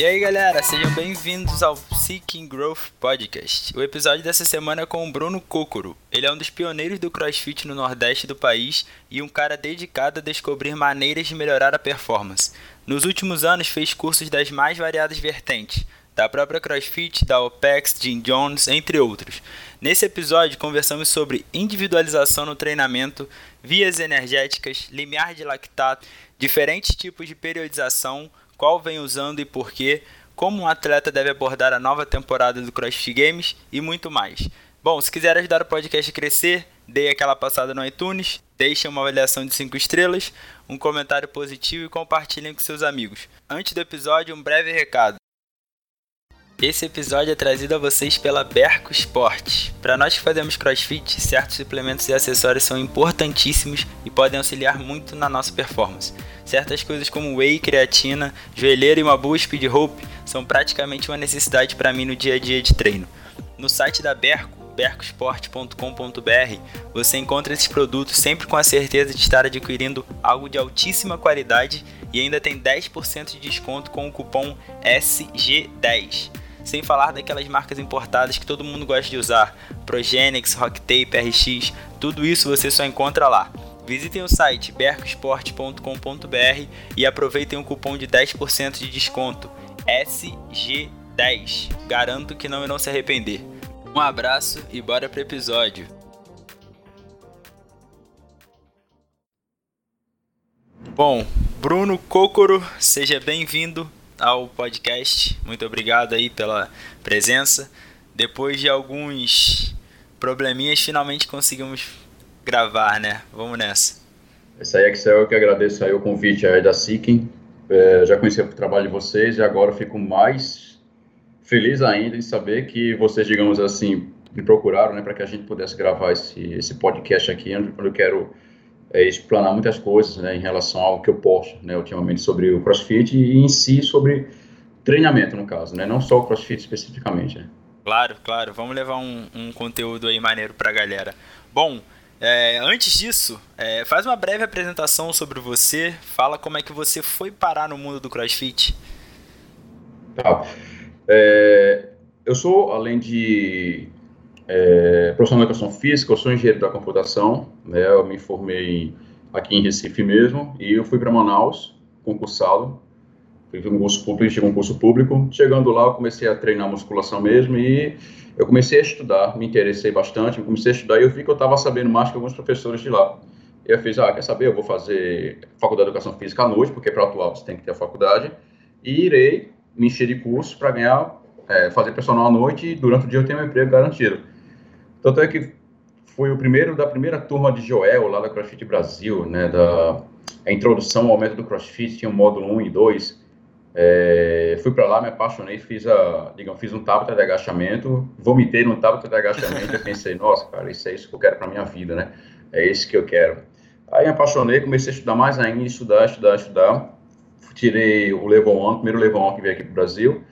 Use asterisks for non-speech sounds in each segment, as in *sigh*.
E aí galera, sejam bem-vindos ao Seeking Growth Podcast. O episódio dessa semana é com o Bruno Kokoro. Ele é um dos pioneiros do CrossFit no Nordeste do país e um cara dedicado a descobrir maneiras de melhorar a performance. Nos últimos anos fez cursos das mais variadas vertentes, da própria CrossFit, da OPEX, Jim Jones, entre outros. Nesse episódio conversamos sobre individualização no treinamento, vias energéticas, limiar de lactato, diferentes tipos de periodização, qual vem usando e por quê, como um atleta deve abordar a nova temporada do CrossFit Games e muito mais. Bom, se quiser ajudar o podcast a crescer, dê aquela passada no iTunes, deixe uma avaliação de 5 estrelas, um comentário positivo e compartilhem com seus amigos. Antes do episódio, um breve recado. Esse episódio é trazido a vocês pela Berco Esportes. Para nós que fazemos crossfit, certos suplementos e acessórios são importantíssimos e podem auxiliar muito na nossa performance. Certas coisas como whey, creatina, joelheira e uma boa speed rope são praticamente uma necessidade para mim no dia a dia de treino. No site da Berco, bercosport.com.br, você encontra esses produtos sempre com a certeza de estar adquirindo algo de altíssima qualidade e ainda tem 10% de desconto com o cupom SG10 sem falar daquelas marcas importadas que todo mundo gosta de usar, Progenex, Rocktape, RX, tudo isso você só encontra lá. Visitem o site bercosport.com.br e aproveitem o cupom de 10% de desconto SG10. Garanto que não irão se arrepender. Um abraço e bora pro episódio. Bom, Bruno Kokoro, seja bem-vindo ao podcast. Muito obrigado aí pela presença. Depois de alguns probleminhas, finalmente conseguimos gravar, né? Vamos nessa. Esse aí, Excel, eu que agradeço aí o convite aí da Seeking. É, já conheci o trabalho de vocês e agora fico mais feliz ainda em saber que vocês, digamos assim, me procuraram, né, para que a gente pudesse gravar esse, esse podcast aqui, onde eu quero é, explanar muitas coisas né, em relação ao que eu posto né, ultimamente sobre o CrossFit e em si sobre treinamento, no caso, né, não só o CrossFit especificamente. Né. Claro, claro. Vamos levar um, um conteúdo aí maneiro para a galera. Bom, é, antes disso, é, faz uma breve apresentação sobre você. Fala como é que você foi parar no mundo do CrossFit. Tá. É, eu sou, além de é, profissional de educação física, eu sou engenheiro da computação, né, eu me formei aqui em Recife mesmo, e eu fui para Manaus, concursado, fiz um curso público, tive um curso público, chegando lá eu comecei a treinar musculação mesmo, e eu comecei a estudar, me interessei bastante, comecei a estudar, e eu vi que eu estava sabendo mais que alguns professores de lá. E eu fiz, ah, quer saber, eu vou fazer faculdade de educação física à noite, porque para atuar você tem que ter a faculdade, e irei me encher de curso para ganhar, é, fazer personal à noite, e durante o dia eu tenho um emprego garantido. Tanto é que foi o primeiro da primeira turma de Joel, lá da CrossFit Brasil, né, da a introdução ao método CrossFit, tinha o módulo 1 e 2. É, fui para lá, me apaixonei, fiz, a, digamos, fiz um tablet de agachamento, vomitei no tablet de agachamento e pensei, *laughs* nossa, cara, isso é isso que eu quero para minha vida, né? É isso que eu quero. Aí me apaixonei, comecei a estudar mais ainda, estudar, estudar, estudar. Tirei o Level 1, o primeiro Level 1 que veio aqui para o Brasil.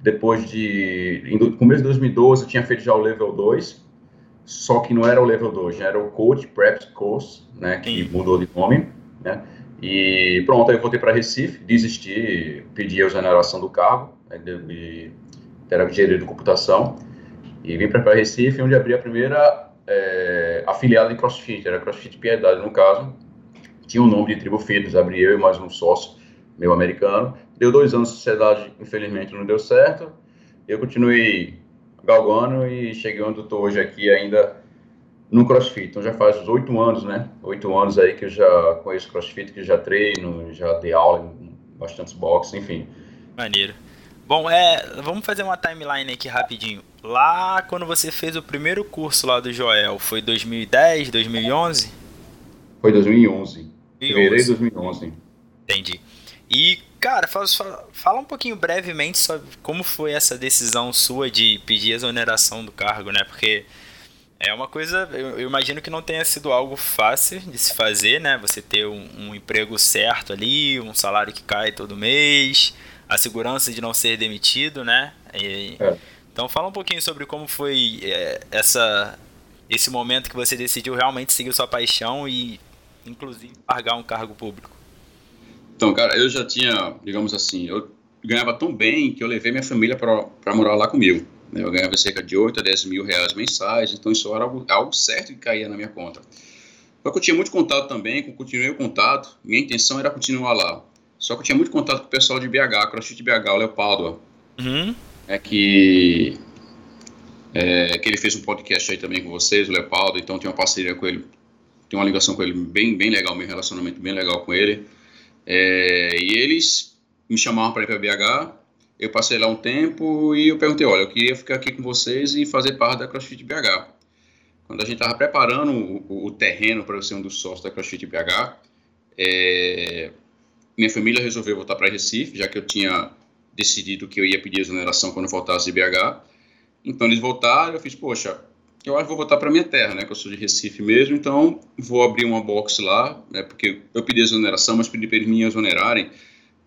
Depois de, em começo de 2012, eu tinha feito já o Level 2, só que não era o level 2, já era o Coach Prep Course, né, que Sim. mudou de nome, né, e pronto, aí eu voltei para Recife, desisti, pedi a exoneração do cargo, né, de, era engenheiro de computação, e vim para Recife, onde abri a primeira é, afiliada de CrossFit, era CrossFit Piedade, no caso, tinha o um nome de Tribo Fitness, abri eu e mais um sócio meu americano, deu dois anos de sociedade, infelizmente não deu certo, eu continuei galgando e cheguei onde estou hoje aqui ainda no CrossFit. Então já faz oito anos, né? Oito anos aí que eu já conheço CrossFit, que já treino, já dei aula em bastantes boxes, enfim. Maneiro. Bom, é, vamos fazer uma timeline aqui rapidinho. Lá quando você fez o primeiro curso lá do Joel, foi 2010, 2011? Foi 2011. Fevereiro de 2011. Entendi. E Cara, fala, fala, um pouquinho brevemente sobre como foi essa decisão sua de pedir exoneração do cargo, né? Porque É uma coisa, eu, eu, imagino que não tenha sido algo fácil de se fazer, né? Você ter um, um, emprego certo ali, um salário que cai todo mês, a segurança de não ser demitido, né? E, é. Então fala um pouquinho sobre como foi é, essa, esse momento que você decidiu realmente seguir sua paixão e, inclusive, largar um cargo público. Então, cara, eu já tinha, digamos assim, eu ganhava tão bem que eu levei minha família para morar lá comigo. Né? Eu ganhava cerca de 8 a 10 mil reais mensais, então isso era algo, algo certo que caía na minha conta. Só que eu tinha muito contato também, continuei o contato, minha intenção era continuar lá. Só que eu tinha muito contato com o pessoal de BH, CrossFit BH, o Leopoldo. Uhum. É que, é que ele fez um podcast aí também com vocês, o Leopoldo, então tem uma parceria com ele, tem uma ligação com ele bem, bem legal, meu relacionamento bem legal com ele. É, e eles me chamaram para ir para BH, eu passei lá um tempo e eu perguntei, olha, eu queria ficar aqui com vocês e fazer parte da CrossFit BH. Quando a gente estava preparando o, o terreno para eu ser um dos sócios da CrossFit BH, é, minha família resolveu voltar para Recife, já que eu tinha decidido que eu ia pedir exoneração quando voltasse de BH. Então eles voltaram, eu fiz, poxa, eu acho que vou voltar para minha terra, né, que eu sou de Recife mesmo, então vou abrir uma box lá, né, porque eu pedi exoneração, mas pedi para eles me exonerarem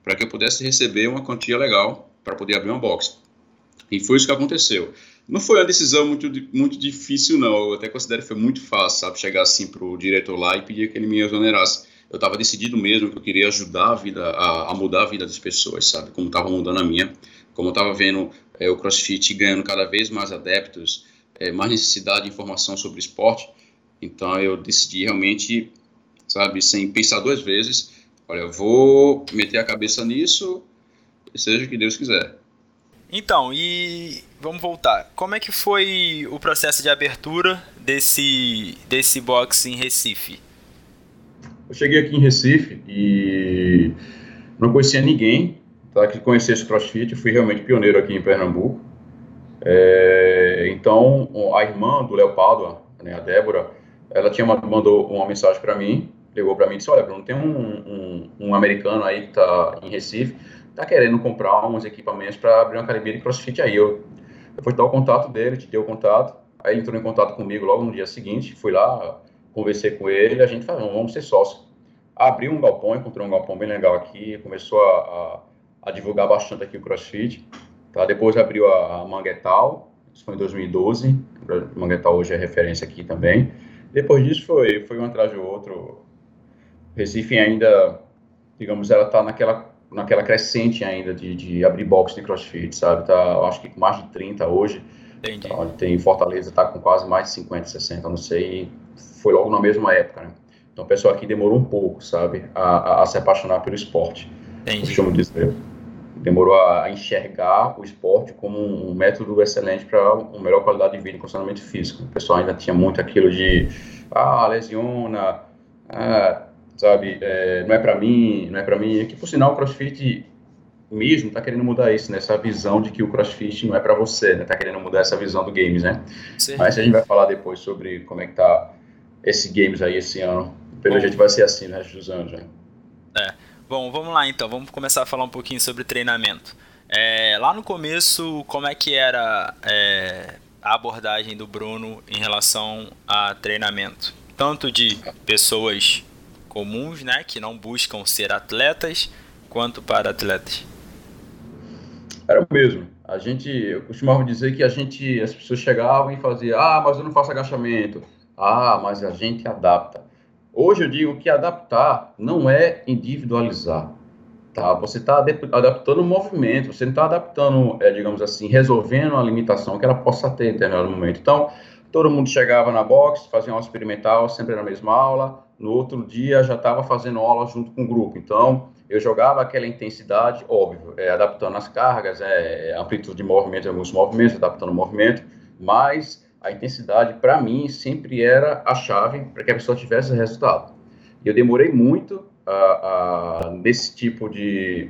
para que eu pudesse receber uma quantia legal para poder abrir uma box. E foi isso que aconteceu. Não foi uma decisão muito, muito difícil, não. Eu até considero que foi muito fácil, sabe? Chegar assim para o diretor lá e pedir que ele me exonerasse. Eu estava decidido mesmo que eu queria ajudar a vida, a, a mudar a vida das pessoas, sabe? Como estava mudando a minha. Como eu estava vendo é, o CrossFit ganhando cada vez mais adeptos, é, mais necessidade de informação sobre esporte. Então eu decidi realmente, sabe, sem pensar duas vezes, olha, eu vou meter a cabeça nisso seja o que Deus quiser. Então, e vamos voltar. Como é que foi o processo de abertura desse, desse box em Recife? Eu cheguei aqui em Recife e não conhecia ninguém tá, que conhecesse CrossFit. Eu fui realmente pioneiro aqui em Pernambuco. É, então, a irmã do Leopoldo, né, a Débora, ela tinha uma, mandou uma mensagem para mim, ligou para mim e disse, olha, Bruno, tem um, um, um americano aí que está em Recife, tá querendo comprar uns equipamentos para abrir uma academia de crossfit. Aí eu, eu fui dar o contato dele, te dei o contato. Aí ele entrou em contato comigo logo no dia seguinte. Fui lá, conversei com ele. A gente falou, vamos ser sócios. Abri um galpão, encontrei um galpão bem legal aqui. Começou a, a, a divulgar bastante aqui o crossfit. Tá? Depois abriu a, a Manguetal. Isso foi em 2012. Manguetal hoje é referência aqui também. Depois disso foi, foi um atrás do outro. Recife ainda, digamos, ela está naquela naquela crescente ainda de, de abrir box de crossfit, sabe? Tá, acho que com mais de 30 hoje. Entendi. Então, tem Fortaleza, tá com quase mais de 50, 60, não sei. Foi logo na mesma época, né? Então o pessoal aqui demorou um pouco, sabe? A, a, a se apaixonar pelo esporte. Entendi. Costumo dizer. Demorou a, a enxergar o esporte como um, método excelente para uma melhor qualidade de vida e condicionamento físico. O pessoal ainda tinha muito aquilo de, ah, lesiona, ah, sabe? É, não é para mim, não é para mim. Que por sinal o CrossFit mesmo está querendo mudar isso, né? Essa visão de que o CrossFit não é para você, né? Tá querendo mudar essa visão do games, né? Sim. Mas a gente vai falar depois sobre como é que tá esse games aí esse ano. Pelo jeito vai ser assim no resto dos anos, né? É. Bom, vamos lá então. Vamos começar a falar um pouquinho sobre treinamento. É, lá no começo, como é que era é, a abordagem do Bruno em relação a treinamento? Tanto de pessoas comuns, né, que não buscam ser atletas, quanto para atletas? Era o mesmo. A gente, eu costumava dizer que a gente, as pessoas chegavam e faziam, ah, mas eu não faço agachamento. Ah, mas a gente adapta. Hoje eu digo que adaptar não é individualizar, tá? Você está adaptando o movimento, você não está adaptando, é, digamos assim, resolvendo a limitação que ela possa ter em determinado momento. Então, todo mundo chegava na box, fazia uma experimental, sempre na mesma aula, no outro dia já estava fazendo aula junto com o grupo. Então, eu jogava aquela intensidade, óbvio, é, adaptando as cargas, é, amplitude de movimento, alguns movimentos, adaptando o movimento, mas a intensidade, para mim, sempre era a chave para que a pessoa tivesse resultado. E eu demorei muito a, a, nesse tipo de,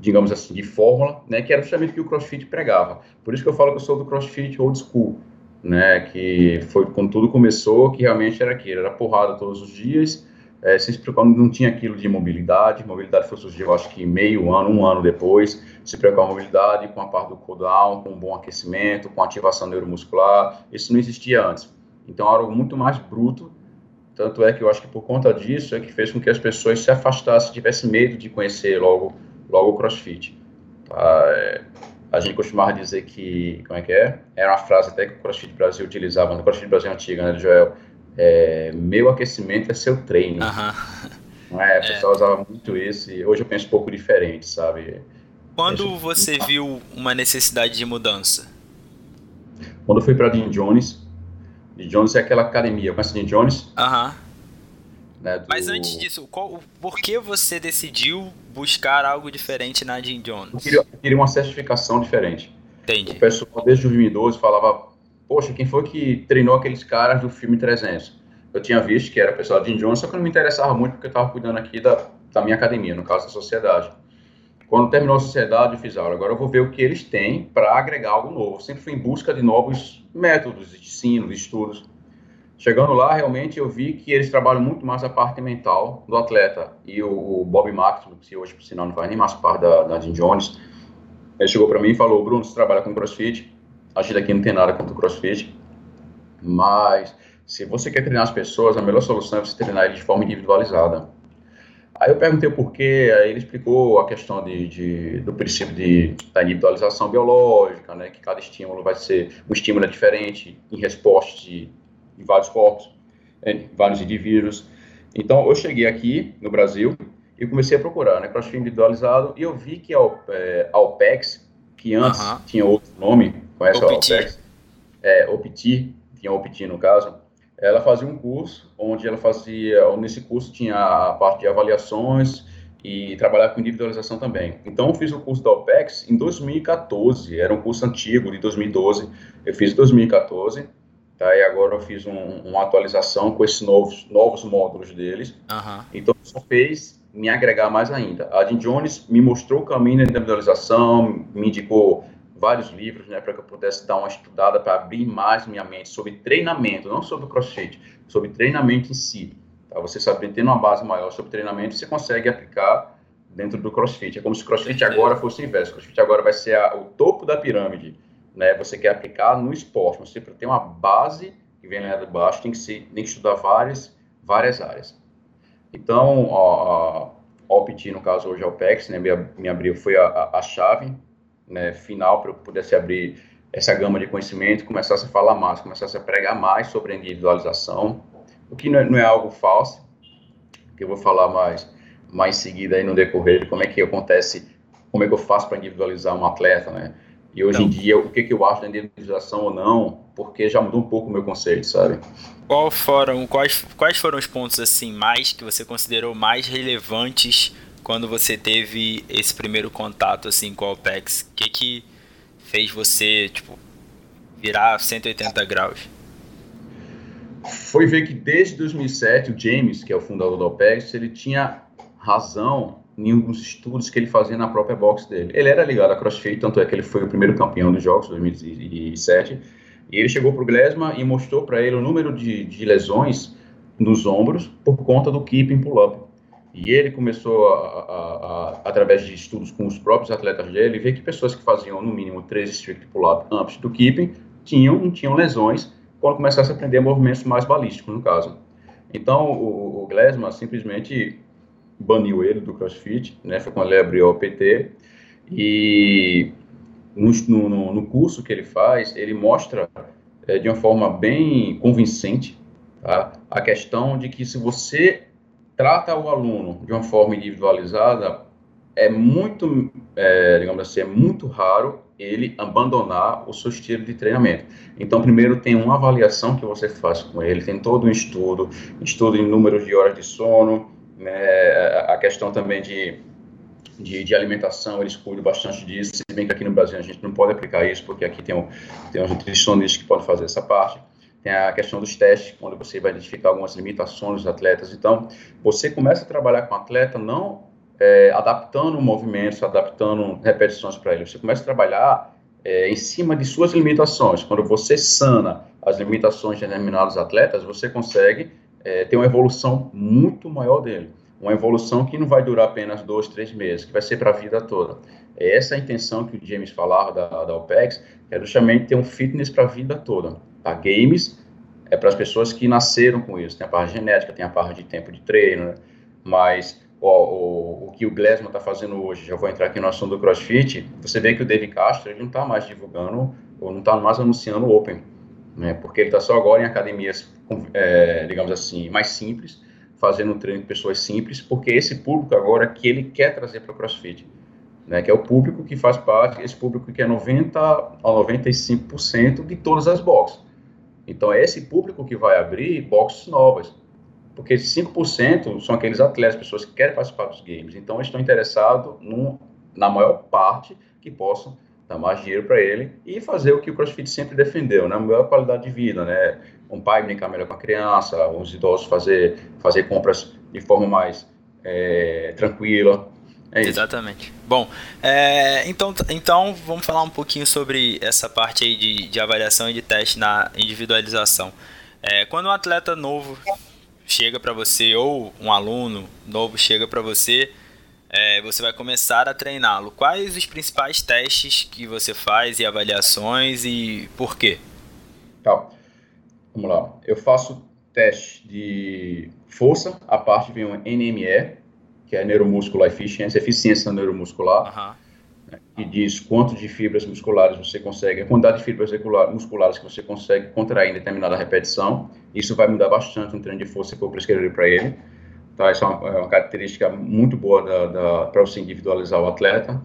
digamos assim, de fórmula, né, que era justamente o que o CrossFit pregava. Por isso que eu falo que eu sou do CrossFit old school, né, que foi quando tudo começou, que realmente era aquilo, era porrada todos os dias, é, se preocupando, não tinha aquilo de mobilidade, mobilidade foi surgir, acho que meio ano, um ano depois, se preocupar com a mobilidade, com a parte do cooldown, com um bom aquecimento, com ativação neuromuscular, isso não existia antes. Então, algo muito mais bruto. Tanto é que eu acho que por conta disso é que fez com que as pessoas se afastassem, tivessem medo de conhecer logo, logo o CrossFit. Tá? É, a gente costumava dizer que, como é que é? Era uma frase até que o CrossFit Brasil utilizava, no CrossFit Brasil antiga, né, Joel? É, meu aquecimento é seu treino. Não é? A pessoa é. usava muito isso e hoje eu penso um pouco diferente, sabe? Quando você viu uma necessidade de mudança? Quando eu fui para Jim Jones, Jim Jones é aquela academia, conhece Jim Jones? Aham. Né, do... Mas antes disso, qual, por que você decidiu buscar algo diferente na Jim Jones? Eu queria, eu queria uma certificação diferente. Entendi. O pessoal desde 2012 falava, poxa, quem foi que treinou aqueles caras do filme 300? Eu tinha visto que era o pessoal de Jim Jones, só que não me interessava muito porque eu estava cuidando aqui da, da minha academia, no caso da sociedade. Quando terminou a sociedade, eu fiz, aula. agora eu vou ver o que eles têm para agregar algo novo. Sempre fui em busca de novos métodos de ensino, de estudos. Chegando lá, realmente eu vi que eles trabalham muito mais a parte mental do atleta. E o, o Bob Marks, que hoje, por sinal, não faz nem mais parte da, da Jim Jones, ele chegou para mim e falou: Bruno, você trabalha com crossfit. A gente aqui não tem nada contra o crossfit, mas se você quer treinar as pessoas, a melhor solução é você treinar eles de forma individualizada. Aí eu perguntei o porquê, aí ele explicou a questão de, de do princípio de, da individualização biológica, né, que cada estímulo vai ser, um estímulo é diferente em resposta de, de vários corpos, em vários indivíduos. Então, eu cheguei aqui no Brasil e comecei a procurar, né, crossfit individualizado, e eu vi que a, é, a OPEX, que antes uh -huh. tinha outro nome, conhece OPT. a OPEX? É, OPT, tinha OPT no caso, ela fazia um curso onde ela fazia, nesse curso tinha a parte de avaliações e trabalhar com individualização também. Então, eu fiz o curso da OPEX em 2014, era um curso antigo, de 2012, eu fiz em 2014, tá? e agora eu fiz um, uma atualização com esses novos, novos módulos deles. Uhum. Então, isso fez me agregar mais ainda. A Jim Jones me mostrou o caminho da individualização, me indicou vários livros, né, para que eu pudesse dar uma estudada para abrir mais minha mente sobre treinamento, não sobre crossfit, sobre treinamento em si. Tá? Você sabe, tendo uma base maior sobre treinamento, você consegue aplicar dentro do crossfit. É como se o crossfit agora fosse o inverso. O crossfit agora vai ser a, o topo da pirâmide. Né? Você quer aplicar no esporte, você tem uma base que vem lá de baixo, tem que, ser, tem que estudar várias, várias áreas. Então, ó, a, a OPT, no caso hoje é o PEX, né, me, me abriu, foi a, a, a chave né, final para eu pudesse abrir essa gama de conhecimento, começasse a falar mais, começasse a pregar mais sobre a individualização, o que não é, não é algo falso, que eu vou falar mais, mais seguida aí no decorrer de como é que acontece, como é que eu faço para individualizar um atleta, né? E hoje então, em dia, o que, que eu acho da individualização ou não, porque já mudou um pouco o meu conceito, sabe? Qual foram, quais, quais foram os pontos, assim, mais que você considerou mais relevantes quando você teve esse primeiro contato assim com a OPEX? O que que fez você, tipo, virar 180 graus? Foi ver que desde 2007 o James, que é o fundador da OPEX, ele tinha razão em alguns estudos que ele fazia na própria box dele. Ele era ligado a CrossFit, tanto é que ele foi o primeiro campeão dos jogos, 2007, e ele chegou para o Glesma e mostrou para ele o número de, de lesões nos ombros por conta do keeping pull-up. E ele começou, a, a, a, através de estudos com os próprios atletas dele, ver que pessoas que faziam no mínimo três strict pull-up antes do keeping tinham, tinham lesões quando começasse a aprender movimentos mais balísticos, no caso. Então, o, o simplesmente baniu ele do CrossFit, né? Foi quando ele abriu o PT. E no, no, no curso que ele faz, ele mostra é, de uma forma bem convincente tá? a questão de que se você trata o aluno de uma forma individualizada, é muito, é, digamos assim, é muito raro ele abandonar o seu estilo de treinamento. Então, primeiro tem uma avaliação que você faz com ele, tem todo um estudo, estudo em números de horas de sono, né, a questão também de, de, de, alimentação, eles cuidam bastante disso, se bem que aqui no Brasil a gente não pode aplicar isso, porque aqui tem, um, tem uns nutricionistas que podem fazer essa parte tem a questão dos testes, onde você vai identificar algumas limitações dos atletas. Então, você começa a trabalhar com o atleta não é, adaptando movimentos, adaptando repetições para ele. Você começa a trabalhar é, em cima de suas limitações. Quando você sana as limitações de determinados atletas, você consegue é, ter uma evolução muito maior dele. Uma evolução que não vai durar apenas dois, três meses, que vai ser para a vida toda. É essa a intenção que o James falava da, da OPEX, é justamente ter um fitness para a vida toda. A games é para as pessoas que nasceram com isso. Tem a parte genética, tem a parte de tempo de treino, né? mas o, o, que o Glesman está fazendo hoje, já vou entrar aqui no assunto do CrossFit, você vê que o David Castro ele não está mais divulgando, ou não está mais anunciando o Open, né? porque ele está só agora em academias, é, digamos assim, mais simples, fazendo treino com pessoas simples, porque esse público agora que ele quer trazer para o CrossFit, né? que é o público que faz parte, esse público que é 90 a 95% de todas as boxes. Então, é esse público que vai abrir boxes novas. Porque 5% são aqueles atletas, pessoas que querem participar dos games. Então, eles estão interessados num, na maior parte que possam dar mais dinheiro para ele e fazer o que o CrossFit sempre defendeu, né? Maior qualidade de vida, né? Um pai brincar melhor com a criança, os idosos fazer, fazer compras de forma mais é, tranquila, é Exatamente. Bom, é, então, então vamos falar um pouquinho sobre essa parte aí de, de avaliação e de teste na individualização. É, quando um atleta novo chega para você ou um aluno novo chega para você, é, você vai começar a treiná-lo. Quais os principais testes que você faz e avaliações e por quê? Tá. Vamos lá. Eu faço teste de força, a parte vem um NME, que é Neuromuscular Efficiency, eficiência neuromuscular, uhum. que diz quanto de fibras musculares você consegue, a quantidade de fibras musculares que você consegue contrair em determinada repetição. Isso vai mudar bastante no treino de força que eu prescrever para ele. Tá? Isso é uma, é uma característica muito boa para você individualizar o atleta.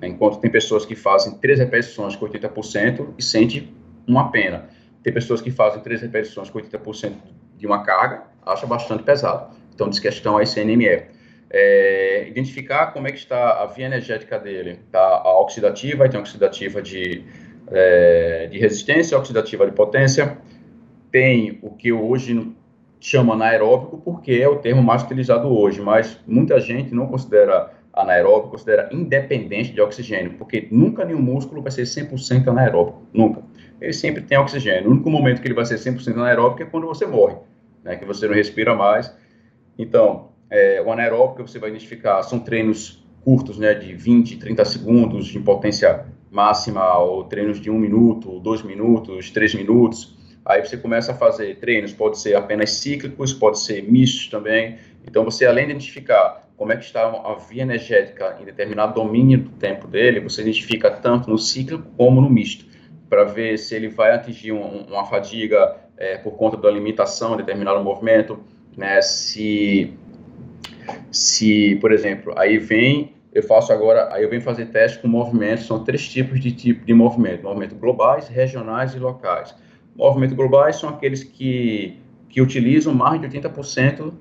Né? Enquanto tem pessoas que fazem três repetições com 80% e sente uma pena. Tem pessoas que fazem três repetições com 80% de uma carga, acha bastante pesado. Então, diz questão é esse NME é, identificar como é que está a via energética dele. Tá? A oxidativa, tem oxidativa de, é, de resistência, oxidativa de potência, tem o que hoje chama anaeróbico, porque é o termo mais utilizado hoje, mas muita gente não considera anaeróbico, considera independente de oxigênio, porque nunca nenhum músculo vai ser 100% anaeróbico, nunca. Ele sempre tem oxigênio. O único momento que ele vai ser 100% anaeróbico é quando você morre, né, que você não respira mais. Então, é, o anaeróbico que você vai identificar são treinos curtos, né, de 20, 30 segundos de potência máxima, ou treinos de um minuto, dois minutos, três minutos. Aí você começa a fazer treinos, pode ser apenas cíclicos, pode ser mistos também. Então você, além de identificar como é que está a via energética em determinado domínio do tempo dele, você identifica tanto no cíclico como no misto, para ver se ele vai atingir um, uma fadiga é, por conta da limitação de determinado movimento, né, se se, por exemplo, aí vem, eu faço agora, aí eu venho fazer teste com movimentos, são três tipos de tipo de movimento, movimento globais, regionais e locais. Movimentos globais são aqueles que, que utilizam mais de 80%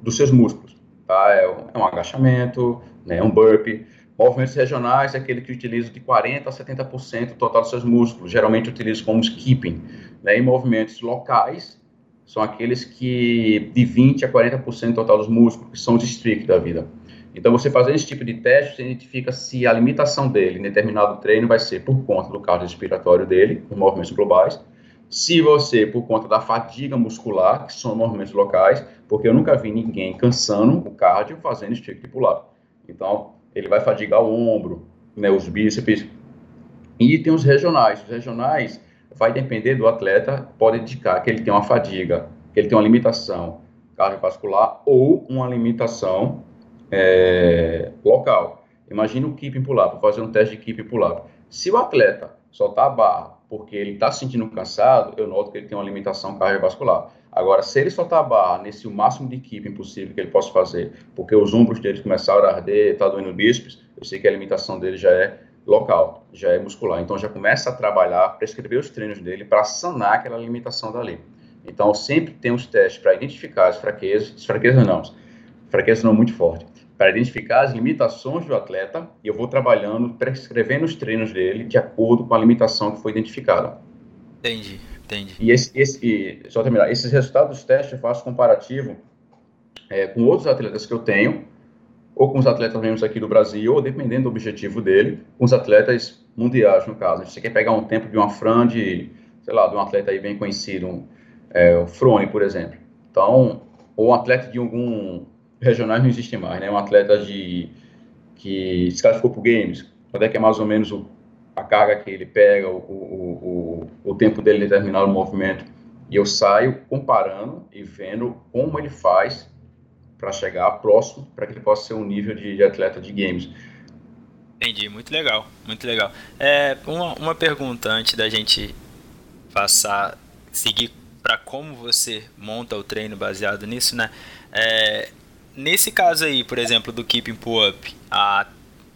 dos seus músculos, tá? É um, é um agachamento, né, um burpee. Movimentos regionais é aquele que utiliza de 40% a 70% total dos seus músculos, geralmente utiliza como skipping. Né? E movimentos locais são aqueles que de 20 a 40% total dos músculos, que são os strict da vida. Então, você fazendo esse tipo de teste, você identifica se a limitação dele em determinado treino vai ser por conta do cardiorrespiratório dele, os movimentos globais, se você, por conta da fadiga muscular, que são movimentos locais, porque eu nunca vi ninguém cansando o cardio fazendo stick tripular. Então, ele vai fadigar o ombro, né, os bíceps. E tem os regionais. Os regionais vai depender do atleta, pode indicar que ele tem uma fadiga, que ele tem uma limitação cardiovascular ou uma limitação é, local. Imagina o keeping pull-up, fazer um teste de keeping pull-up. Se o atleta soltar a barra porque ele está se sentindo cansado, eu noto que ele tem uma limitação cardiovascular. Agora, se ele soltar a barra nesse o máximo de keeping possível que ele possa fazer, porque os ombros dele começaram a arder, está doendo bíceps, eu sei que a limitação dele já é local, já é muscular. Então já começa a trabalhar, prescrever os treinos dele para sanar aquela limitação dali. Então sempre tem os testes para identificar as fraquezas, as fraquezas não, fraquezas não muito forte, para identificar as limitações do atleta e eu vou trabalhando, prescrevendo os treinos dele de acordo com a limitação que foi identificada. Entendi, entendi. E esse, esse só terminar, esses resultados dos testes eu faço comparativo é, com outros atletas que eu tenho ou com os atletas mesmos aqui do Brasil, ou dependendo do objetivo dele, com os atletas mundiais, no caso. Se você quer pegar um tempo de uma Fran de, sei lá, de um atleta aí bem conhecido, um, é, o Frone, por exemplo. Então, ou um atleta de algum regionais não existe mais, né? Um atleta de que se for pro games, quando é que é mais ou menos o, a carga que ele pega, o, o, o, o tempo dele determinado movimento. E eu saio comparando e vendo como ele faz para chegar próximo, para que ele possa ser um nível de, de, atleta de games. Entendi, muito legal, muito legal. É, uma, uma pergunta antes da gente passar, seguir para como você monta o treino baseado nisso, né? É, nesse caso aí, por exemplo, do keeping pull-up, a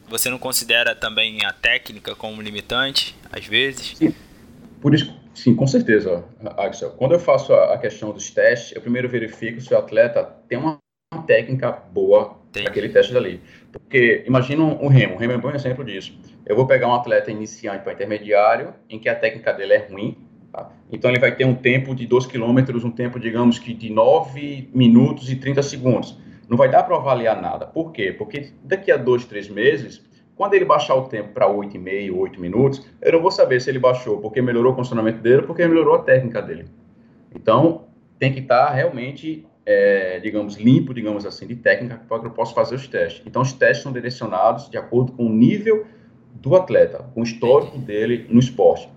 você não considera também a técnica como limitante, às vezes? Sim, por isso, sim com certeza, Axel. Quando eu faço a questão dos testes, eu primeiro verifico se o atleta tem uma técnica boa aquele teste dali. Porque imagina um, remo, o remo é um bom exemplo disso. Eu vou pegar um atleta iniciante para intermediário, em que a técnica dele é ruim, tá? então ele vai ter um tempo de 2 km, um tempo, digamos que de 9 minutos e 30 segundos não vai dar para avaliar nada. Por quê? Porque daqui a dois, três meses, quando ele baixar o tempo para 8,5, 8 minutos, eu não vou saber se ele baixou porque melhorou o funcionamento dele ou porque melhorou a técnica dele. Então, tem que estar tá realmente, é, digamos, limpo, digamos assim, de técnica para que eu possa fazer os testes. Então, os testes são direcionados de acordo com o nível do atleta, com o histórico dele no esporte.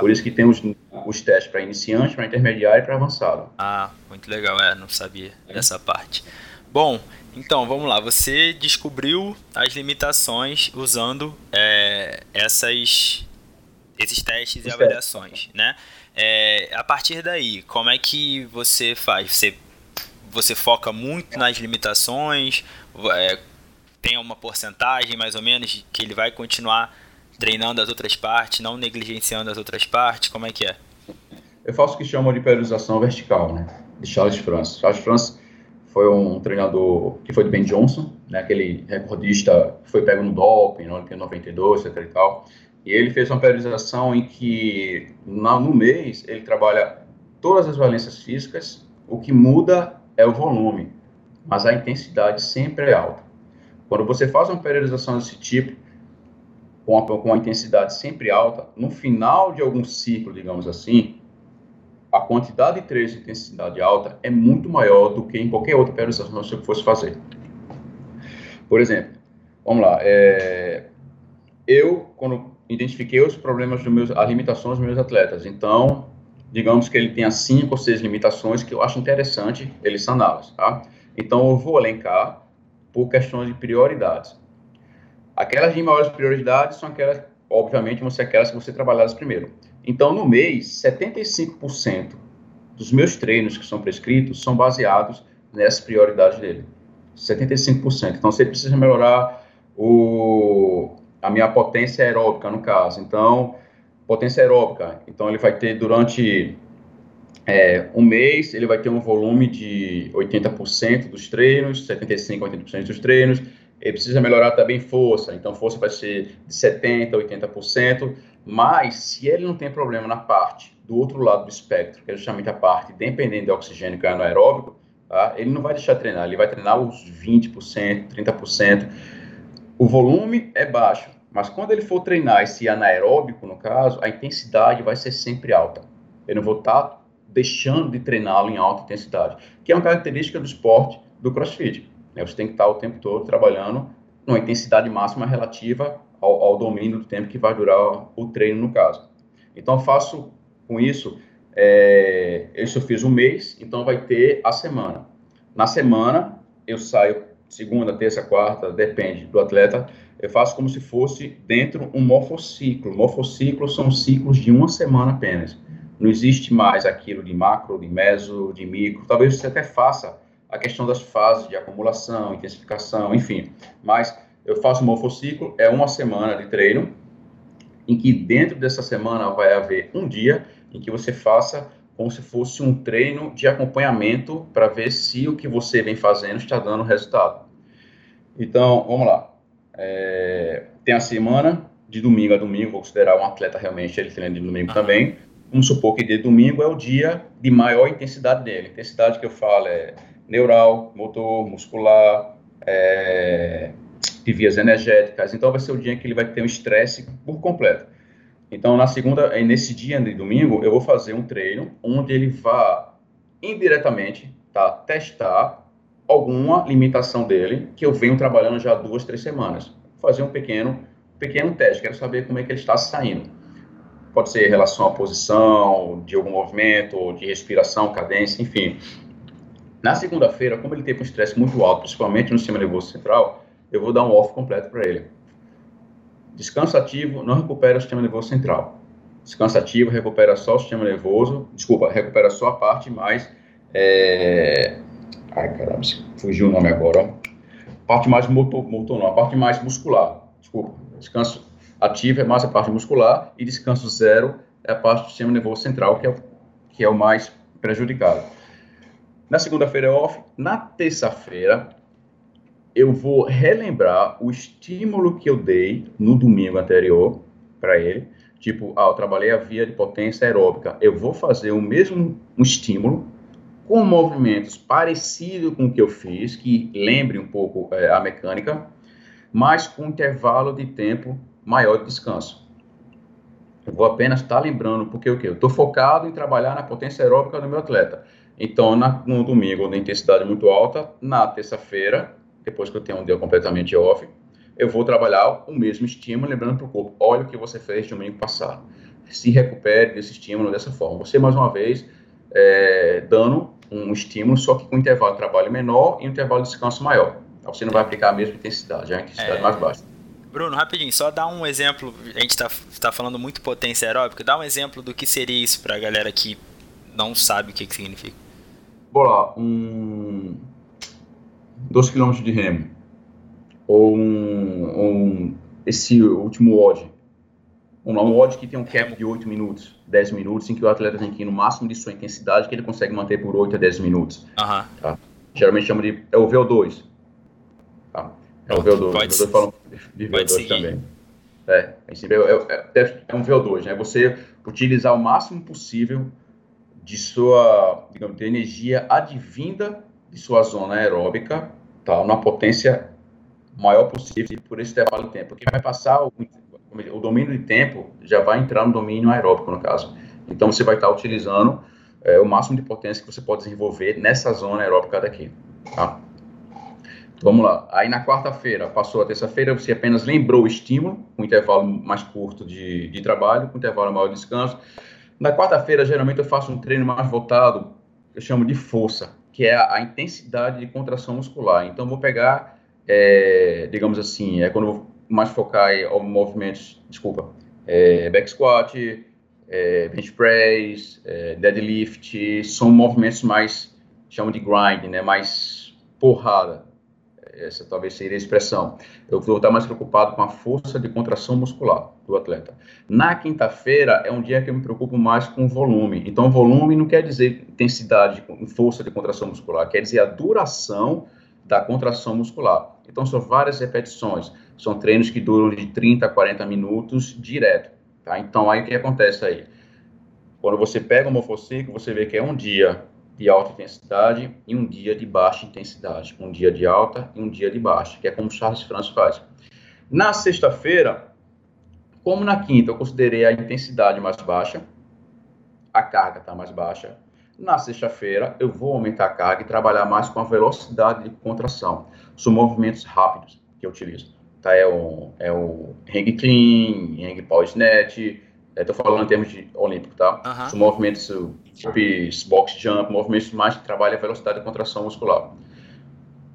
Por isso que temos os testes para iniciante, para intermediário e para avançado. Ah, muito legal, é, não sabia é. dessa parte. Bom, então vamos lá. Você descobriu as limitações usando é, essas, esses testes e avaliações, né? É, a partir daí, como é que você faz? Você, você foca muito nas limitações? É, tem uma porcentagem mais ou menos que ele vai continuar treinando as outras partes, não negligenciando as outras partes? Como é que é? Eu faço o que chamam de periodização vertical, né? De Charles France. Charles France foi um treinador que foi do Ben Johnson, né, aquele recordista que foi pego no doping, no ano 92, etc e tal. E ele fez uma periodização em que no mês ele trabalha todas as valências físicas, o que muda é o volume, mas a intensidade sempre é alta. Quando você faz uma periodização desse tipo, com a, com a intensidade sempre alta, no final de algum ciclo, digamos assim, a quantidade de treinos de intensidade alta é muito maior do que em qualquer outra periodização que você fosse fazer. Por exemplo, vamos lá, é, eu, quando identifiquei os problemas dos meus, as limitações dos meus atletas, então, digamos que ele tenha cinco ou seis limitações que eu acho interessante ele saná-las, tá? Então, eu vou elencar por questões de prioridades. Aquelas de maiores prioridades são aquelas, obviamente, vão ser aquelas que você trabalhadas primeiro. Então, no mês, 75% dos meus treinos que são prescritos são baseados nessas prioridades dele. 75%. Então, você precisa melhorar o, a minha potência aeróbica, no caso. Então, potência aeróbica. Então, ele vai ter durante é, um mês, ele vai ter um volume de 80% dos treinos, 75%, 80% dos treinos. Ele precisa melhorar também força. Então, força vai ser de 70%, 80%. Mas, se ele não tem problema na parte do outro lado do espectro, que é justamente a parte dependente de oxigênio que é anaeróbico, tá? ele não vai deixar de treinar, ele vai treinar os 20%, 30%. O volume é baixo, mas quando ele for treinar esse anaeróbico, no caso, a intensidade vai ser sempre alta. Eu não vou estar tá deixando de treiná-lo em alta intensidade, que é uma característica do esporte do crossfit. Né? Você tem que estar tá o tempo todo trabalhando numa intensidade máxima relativa ao, ao domínio do tempo que vai durar o treino, no caso. Então, faço com isso, é, eu fiz um mês, então vai ter a semana. Na semana, eu saio segunda, terça, quarta, depende do atleta, eu faço como se fosse dentro um morfociclo. Morfociclos são ciclos de uma semana apenas. Não existe mais aquilo de macro, de meso, de micro. Talvez você até faça a questão das fases de acumulação, intensificação, enfim. Mas eu faço um morfociclo, é uma semana de treino, em que dentro dessa semana vai haver um dia em que você faça como se fosse um treino de acompanhamento para ver se o que você vem fazendo está dando resultado. Então, vamos lá. É, tem a semana de domingo a domingo, vou considerar um atleta realmente ele treina de domingo também. Vamos supor que de domingo é o dia de maior intensidade dele. Intensidade que eu falo é neural, motor, muscular, é, de vias energéticas. Então, vai ser o dia que ele vai ter um estresse por completo. Então, na segunda, nesse dia de domingo, eu vou fazer um treino onde ele vai indiretamente tá, testar alguma limitação dele que eu venho trabalhando já duas, três semanas. Fazer um pequeno, pequeno teste, quero saber como é que ele está saindo. pode ser em relação à posição de algum movimento, de respiração, cadência, enfim. Na segunda-feira, como ele teve um estresse muito alto, principalmente no sistema nervoso central, eu vou dar um off completo para ele. Descanso ativo não recupera o sistema nervoso central. Descanso ativo recupera só o sistema nervoso, desculpa, recupera só a parte mais. É... Ai, caramba, fugiu o nome agora. Parte mais motor, motor não, a parte mais muscular. Desculpa, descanso ativo é mais a parte muscular e descanso zero é a parte do sistema nervoso central, que é, que é o mais prejudicado. Na segunda-feira é off. Na terça-feira, eu vou relembrar o estímulo que eu dei no domingo anterior para ele. Tipo, ah, eu trabalhei a via de potência aeróbica. Eu vou fazer o mesmo um estímulo com movimentos parecidos com o que eu fiz, que lembre um pouco é, a mecânica, mas com intervalo de tempo maior de descanso. Eu vou apenas estar tá lembrando, porque o que? Eu estou focado em trabalhar na potência aeróbica do meu atleta. Então, na, no domingo, na intensidade muito alta, na terça-feira, depois que eu tenho um dia completamente off, eu vou trabalhar o mesmo estímulo, lembrando para o corpo, olha o que você fez domingo passado. Se recupere desse estímulo dessa forma. Você, mais uma vez, é, dando um estímulo, só que com um intervalo de trabalho menor e um intervalo de descanso maior. Então, você não vai aplicar a mesma intensidade, é a intensidade é... mais baixa. Bruno, rapidinho, só dá um exemplo. A gente está tá falando muito potência aeróbica. Dá um exemplo do que seria isso para a galera que não sabe o que, que significa vou lá, um 2 km de remo, ou um, um, esse último odd, um, um odd que tem um cap de 8 minutos, 10 minutos, em que o atleta tem que ir no máximo de sua intensidade, que ele consegue manter por 8 a 10 minutos. Uhum. Tá? Geralmente chama de, é o VO2. Tá? É o VO2, pode, eu falando de VO2 também. É, é, é, é um VO2, né? Você utilizar o máximo possível de sua, digamos, de energia advinda de sua zona aeróbica, tá, na potência maior possível por esse intervalo de tempo, porque vai passar o, o domínio de tempo já vai entrar no domínio aeróbico no caso. Então você vai estar utilizando é, o máximo de potência que você pode desenvolver nessa zona aeróbica daqui, tá? Vamos lá. Aí na quarta-feira, passou a terça-feira, você apenas lembrou o estímulo, com um intervalo mais curto de, de trabalho, com um intervalo maior de descanso. Na quarta-feira, geralmente eu faço um treino mais voltado, eu chamo de força, que é a, a intensidade de contração muscular. Então, vou pegar, é, digamos assim, é quando eu mais focar em movimentos, desculpa, é, back squat, é, bench press, é, deadlift, são movimentos mais, chamo de grind, né, mais porrada essa talvez seria a expressão. Eu vou estar mais preocupado com a força de contração muscular do atleta. Na quinta-feira é um dia que eu me preocupo mais com volume. Então, volume não quer dizer intensidade, força de contração muscular, quer dizer a duração da contração muscular. Então, são várias repetições. São treinos que duram de 30 a 40 minutos direto. Tá? Então, aí o que acontece aí? Quando você pega o morfociclo, você vê que é um dia de alta intensidade e um dia de baixa intensidade, um dia de alta e um dia de baixa, que é como Charles Franz faz. Na sexta-feira, como na quinta eu considerei a intensidade mais baixa, a carga está mais baixa. Na sexta-feira eu vou aumentar a carga e trabalhar mais com a velocidade de contração. São movimentos rápidos que eu utilizo. Tá? É o, é o hang clean, hang power snatch, Estou falando em termos de olímpico, tá? Uhum. São movimentos burpees, box jump, movimentos mais que trabalham a velocidade de contração muscular.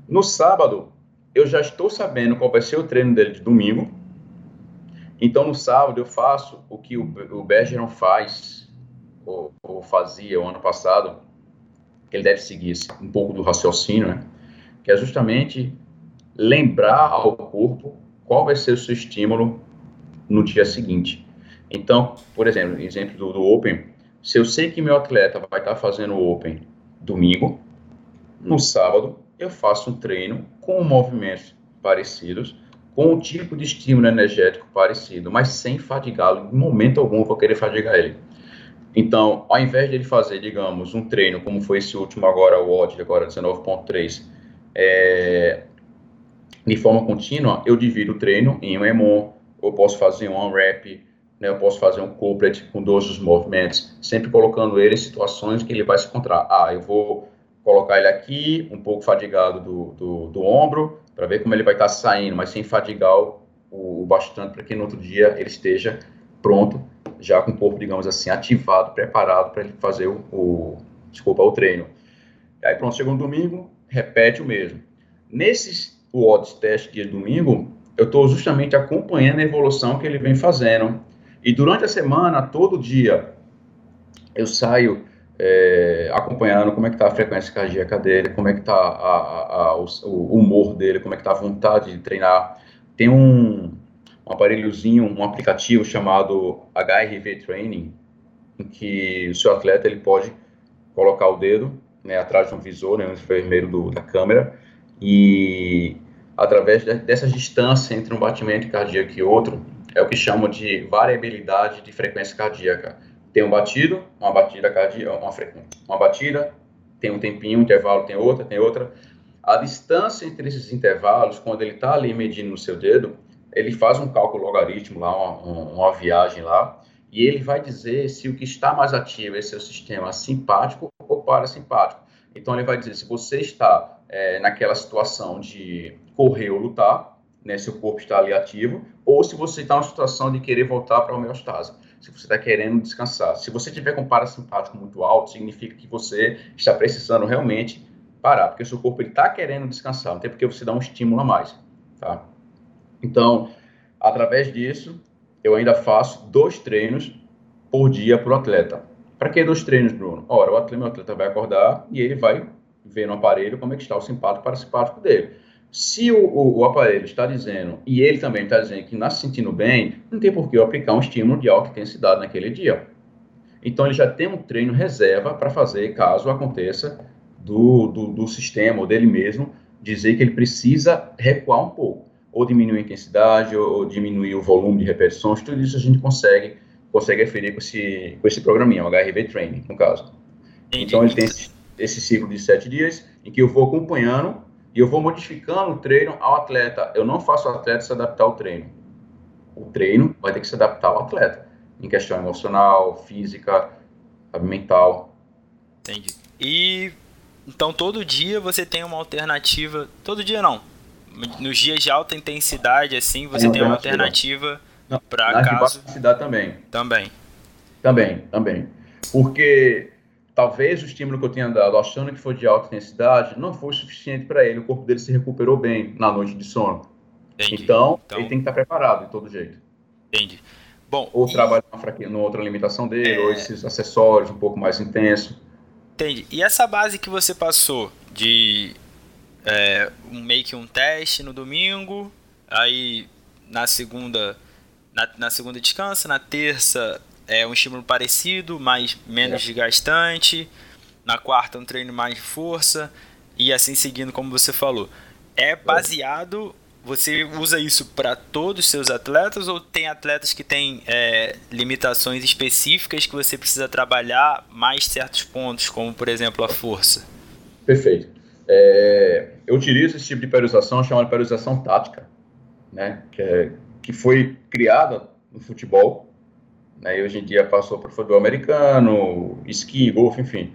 No sábado, eu já estou sabendo qual vai ser o treino dele de domingo. Então, no sábado, eu faço o que o, o Bergeron faz, ou, ou fazia o ano passado, ele deve seguir um pouco do raciocínio, né? Que é justamente lembrar ao corpo qual vai ser o seu estímulo no dia seguinte. Então, por exemplo, exemplo do, do Open, se eu sei que meu atleta vai estar fazendo o Open domingo, no sábado eu faço um treino com movimentos parecidos, com um tipo de estímulo energético parecido, mas sem fadigá-lo. Em momento algum eu vou querer fadigar ele. Então, ao invés de ele fazer, digamos, um treino, como foi esse último agora, o odd, agora 19.3, é, de forma contínua, eu divido o treino em um EMON, eu posso fazer um unwrap, né, eu posso fazer um couplet com dois movimentos, sempre colocando ele em situações que ele vai se encontrar. Ah, eu vou colocar ele aqui, um pouco fadigado do, do, do ombro, para ver como ele vai estar saindo, mas sem fadigar o, o bastante para que no outro dia ele esteja pronto já com o corpo, digamos assim, ativado, preparado para ele fazer o, o, desculpa, o treino. Aí pronto, chegou no domingo, repete o mesmo. Nesses WODs teste de domingo, eu estou justamente acompanhando a evolução que ele vem fazendo. E durante a semana, todo dia, eu saio é, acompanhando como é que está a frequência cardíaca dele, como é que está o, o, humor dele, como é que está a vontade de treinar. Tem um, um aparelhozinho, um aplicativo chamado HRV Training, em que o seu atleta ele pode colocar o dedo né, atrás de um visor, né, um enfermeiro do, da câmera, e através de, dessa distância entre um batimento cardíaco e outro, é o que chamam de variabilidade de frequência cardíaca. Tem um batido, uma batida cardíaca, uma uma batida, tem um tempinho, um intervalo, tem outra, tem outra. A distância entre esses intervalos, quando ele está ali medindo no seu dedo, ele faz um cálculo logaritmo lá, uma, uma viagem lá, e ele vai dizer se o que está mais ativo é seu sistema simpático ou parasimpático. Então, ele vai dizer se você está é, naquela situação de correr ou lutar, né, seu corpo está ali ativo, ou se você está numa situação de querer voltar para a homeostase, se você está querendo descansar. Se você tiver com parasimpático muito alto, significa que você está precisando realmente parar, porque o seu corpo está querendo descansar, não tem porque você dar um estímulo a mais, tá? Então, através disso, eu ainda faço dois treinos por dia para o atleta. Para que dois treinos, Bruno? Ora, o atleta, meu atleta vai acordar e ele vai ver no aparelho como é que está o simpático parasimpático dele. Se o, o, o, aparelho está dizendo, e ele também está dizendo que está se sentindo bem, não tem por que eu aplicar um estímulo de alta intensidade naquele dia. Então, ele já tem um treino reserva para fazer caso aconteça do, do, do sistema ou dele mesmo dizer que ele precisa recuar um pouco ou diminuir a intensidade, ou, ou, diminuir o volume de repetições, tudo isso a gente consegue, consegue referir com esse, com esse programinha, o HRV Training, no caso. Então, ele tem esse, esse, ciclo de sete dias, em que eu vou acompanhando e eu vou modificando o treino ao atleta. Eu não faço o atleta se adaptar ao treino. O treino vai ter que se adaptar ao atleta, em questão emocional, física, mental. Entendi. E então todo dia você tem uma alternativa. Todo dia não nos dias de alta intensidade, assim, você tem, tem uma alternativa para caso... intensidade também. Também. Também, também. Porque talvez o estímulo que eu tenha dado, achando que foi de alta intensidade, não foi suficiente para ele. O corpo dele se recuperou bem na noite de sono. Então, então, ele tem que estar preparado de todo jeito. Entendi. Bom, ou e... trabalhar numa outra limitação dele, é... ou esses acessórios um pouco mais intensos. Entendi. E essa base que você passou de é, um, meio que um teste no domingo, aí na segunda na, na, segunda descansa, na terça é um estímulo parecido, mas menos é. desgastante, na quarta um treino mais de força e assim seguindo como você falou. É baseado, você usa isso para todos os seus atletas ou tem atletas que têm é, limitações específicas que você precisa trabalhar mais certos pontos, como por exemplo a força? Perfeito. É, eu utilizo esse tipo de periodização chamada periodização tática, né, que, é, que foi criada no futebol, né, e hoje em dia passou para o futebol americano, esqui, golfe, enfim,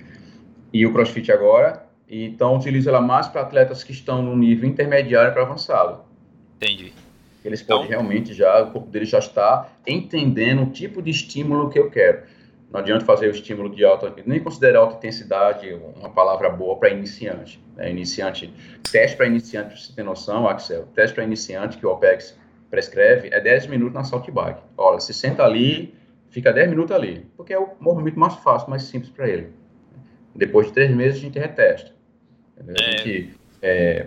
e o crossfit agora, então utilizo ela mais para atletas que estão no nível intermediário para avançado. Entendi. Eles podem então... realmente já, o corpo deles já está entendendo o tipo de estímulo que eu quero. Não adianta fazer o estímulo de alta, nem considerar alta intensidade uma palavra boa para iniciante. Né? Iniciante, teste para iniciante, para você ter noção, Axel, teste para iniciante que o OPEX prescreve é 10 minutos na salt bike. Olha, se senta ali, fica 10 minutos ali, porque é o movimento mais fácil, mais simples para ele. Depois de três meses a gente retesta. A é. gente é,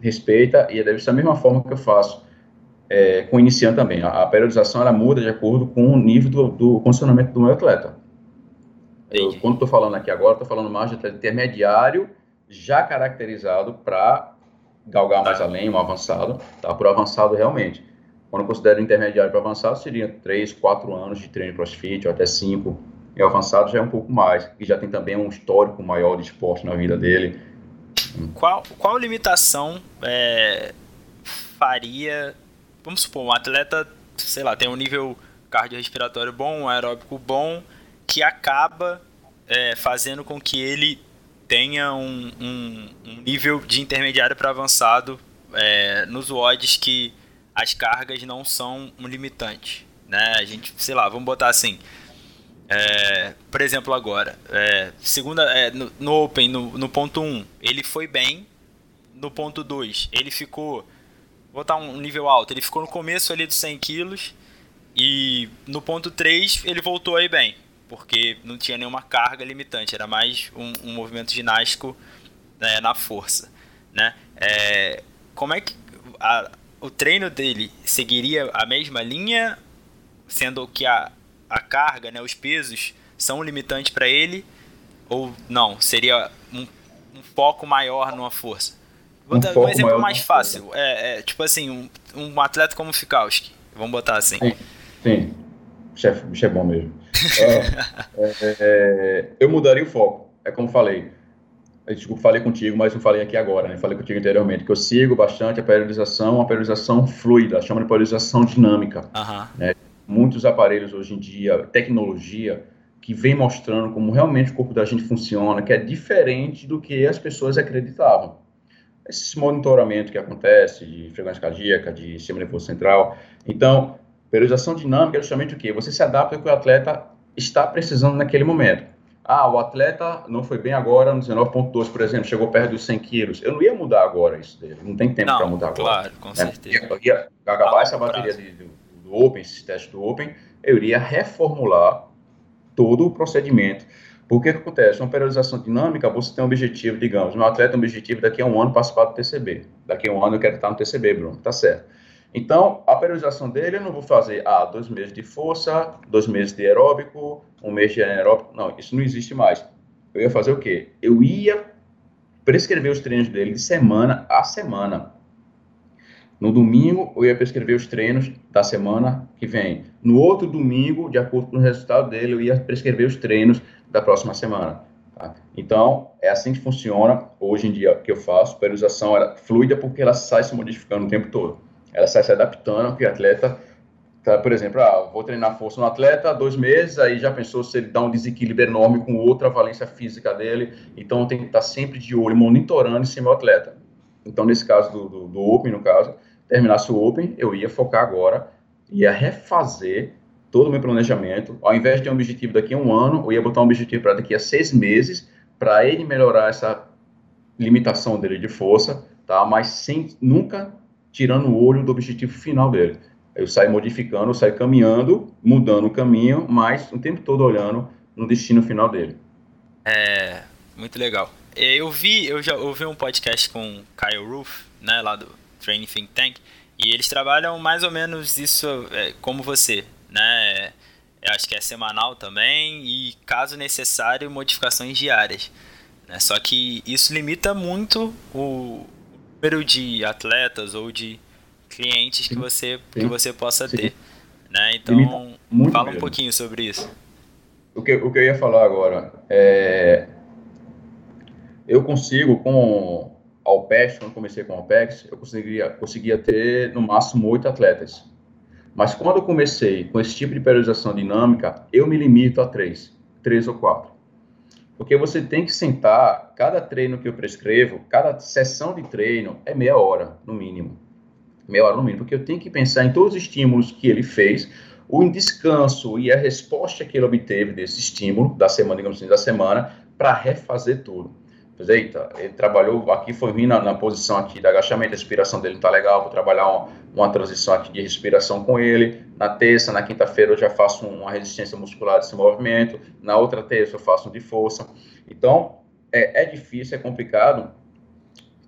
respeita e deve ser da mesma forma que eu faço é, com o iniciante também. A, a, periodização ela muda de acordo com o nível do, do condicionamento do meu atleta. Eu, quando estou falando aqui agora, estou falando mais de atleta intermediário, já caracterizado para galgar mais além, um avançado, tá? Por avançado realmente. Quando eu considero intermediário para avançado, seria 3, 4 anos de treino crossfit, ou até 5. E avançado já é um pouco mais. E já tem também um histórico maior de esporte na vida dele. Qual, qual limitação é, faria vamos supor, um atleta, sei lá, tem um nível cardiorrespiratório bom, um aeróbico bom, que acaba é, fazendo com que ele tenha um, um, um nível de intermediário para avançado é, nos WODs que as cargas não são um limitante. né? A gente, sei lá, vamos botar assim. É, por exemplo, agora, é, segunda, é, no, no, Open, no, no ponto 1, um, ele foi bem. No ponto 2, ele ficou. Vou botar um nível alto. Ele ficou no começo ali dos 100 quilos. E no ponto 3, ele voltou aí bem. Porque não tinha nenhuma carga limitante. Era mais um, um movimento ginástico né, na força. Né? É, como é que a, o treino dele seguiria a mesma linha? Sendo que a, a carga, né, os pesos são limitantes para ele ou não? Seria um, um, foco maior numa força? Vou um dar um exemplo mais fácil. É, é, tipo assim, um, um atleta como Fikowski. Vamos botar assim. Sim, sim. Chefe, bicho é bom mesmo. é, *laughs* é, é, eu mudaria o foco. É como falei. Desculpa, falei contigo, mas não falei aqui agora, né? Falei contigo anteriormente, que eu sigo bastante a periodização, uma periodização fluida, chama de periodização dinâmica. Uhum. Né? muitos aparelhos hoje em dia, tecnologia, que vem mostrando como realmente o corpo da gente funciona, que é diferente do que as pessoas acreditavam. Esse monitoramento que acontece de frequência cardíaca, de sistema nervoso central. Então, periodização dinâmica é justamente o quê? Você se adapta ao que o atleta está precisando naquele momento. Ah, o atleta não foi bem agora no 19.2, por exemplo, chegou perto dos 100 quilos. Eu não ia mudar agora isso dele, não tem tempo para mudar agora. Claro, com né? certeza. Ia, ia acabar essa bateria de, de do Open, esse teste do Open, eu iria reformular todo o procedimento. Porque o que acontece? Uma periodização dinâmica, você tem um objetivo, digamos, meu atleta tem um objetivo daqui a um ano participar do TCB. Daqui a um ano eu quero estar no TCB, Bruno, tá certo. Então, a periodização dele, eu não vou fazer, ah, dois meses de força, dois meses de aeróbico, um mês de anaeróbico. Não, isso não existe mais. Eu ia fazer o quê? Eu ia prescrever os treinos dele de semana a semana. No domingo, eu ia prescrever os treinos da semana que vem. No outro domingo, de acordo com o resultado dele, eu ia prescrever os treinos da próxima semana. Tá? Então, é assim que funciona hoje em dia que eu faço. A periodização é fluida porque ela sai se modificando o tempo todo. Ela sai se adaptando ao que o atleta tá, por exemplo, ah, vou treinar força no atleta dois meses, aí já pensou se ele dá um desequilíbrio enorme com outra valência física dele, então tem que estar sempre de olho, monitorando esse meu atleta. Então, nesse caso do, do, do Open, no caso, terminasse o Open, eu ia focar agora, ia refazer todo o meu planejamento. Ao invés de ter um objetivo daqui a um ano, eu ia botar um objetivo para daqui a seis meses, para ele melhorar essa limitação dele de força, tá? Mas sem nunca tirando o olho do objetivo final dele. Eu saio modificando, eu saio caminhando, mudando o caminho, mas o tempo todo olhando no destino final dele. É, muito legal. Eu vi, eu já ouvi um podcast com Kyle Roof, né, lá do Training Think Tank, e eles trabalham mais ou menos isso é, como você, né? Eu acho que é semanal também e, caso necessário, modificações diárias. Né? Só que isso limita muito o número de atletas ou de clientes que você, que você possa ter. Né? Então, fala mesmo. um pouquinho sobre isso. O que, o que eu ia falar agora é. Eu consigo, com ao PES, quando comecei com o Alpex, eu conseguia, conseguia ter no máximo oito atletas. Mas quando eu comecei com esse tipo de periodização dinâmica, eu me limito a três, três ou quatro. Porque você tem que sentar, cada treino que eu prescrevo, cada sessão de treino é meia hora, no mínimo. Meia hora no mínimo, porque eu tenho que pensar em todos os estímulos que ele fez, o descanso e a resposta que ele obteve desse estímulo, da semana, digamos assim, da semana, para refazer tudo eita, ele trabalhou aqui, foi vir na, na, posição aqui de agachamento, a respiração dele tá legal, vou trabalhar uma, uma, transição aqui de respiração com ele. Na terça, na quinta-feira eu já faço uma resistência muscular desse movimento, na outra terça eu faço um de força. Então, é, é difícil, é complicado.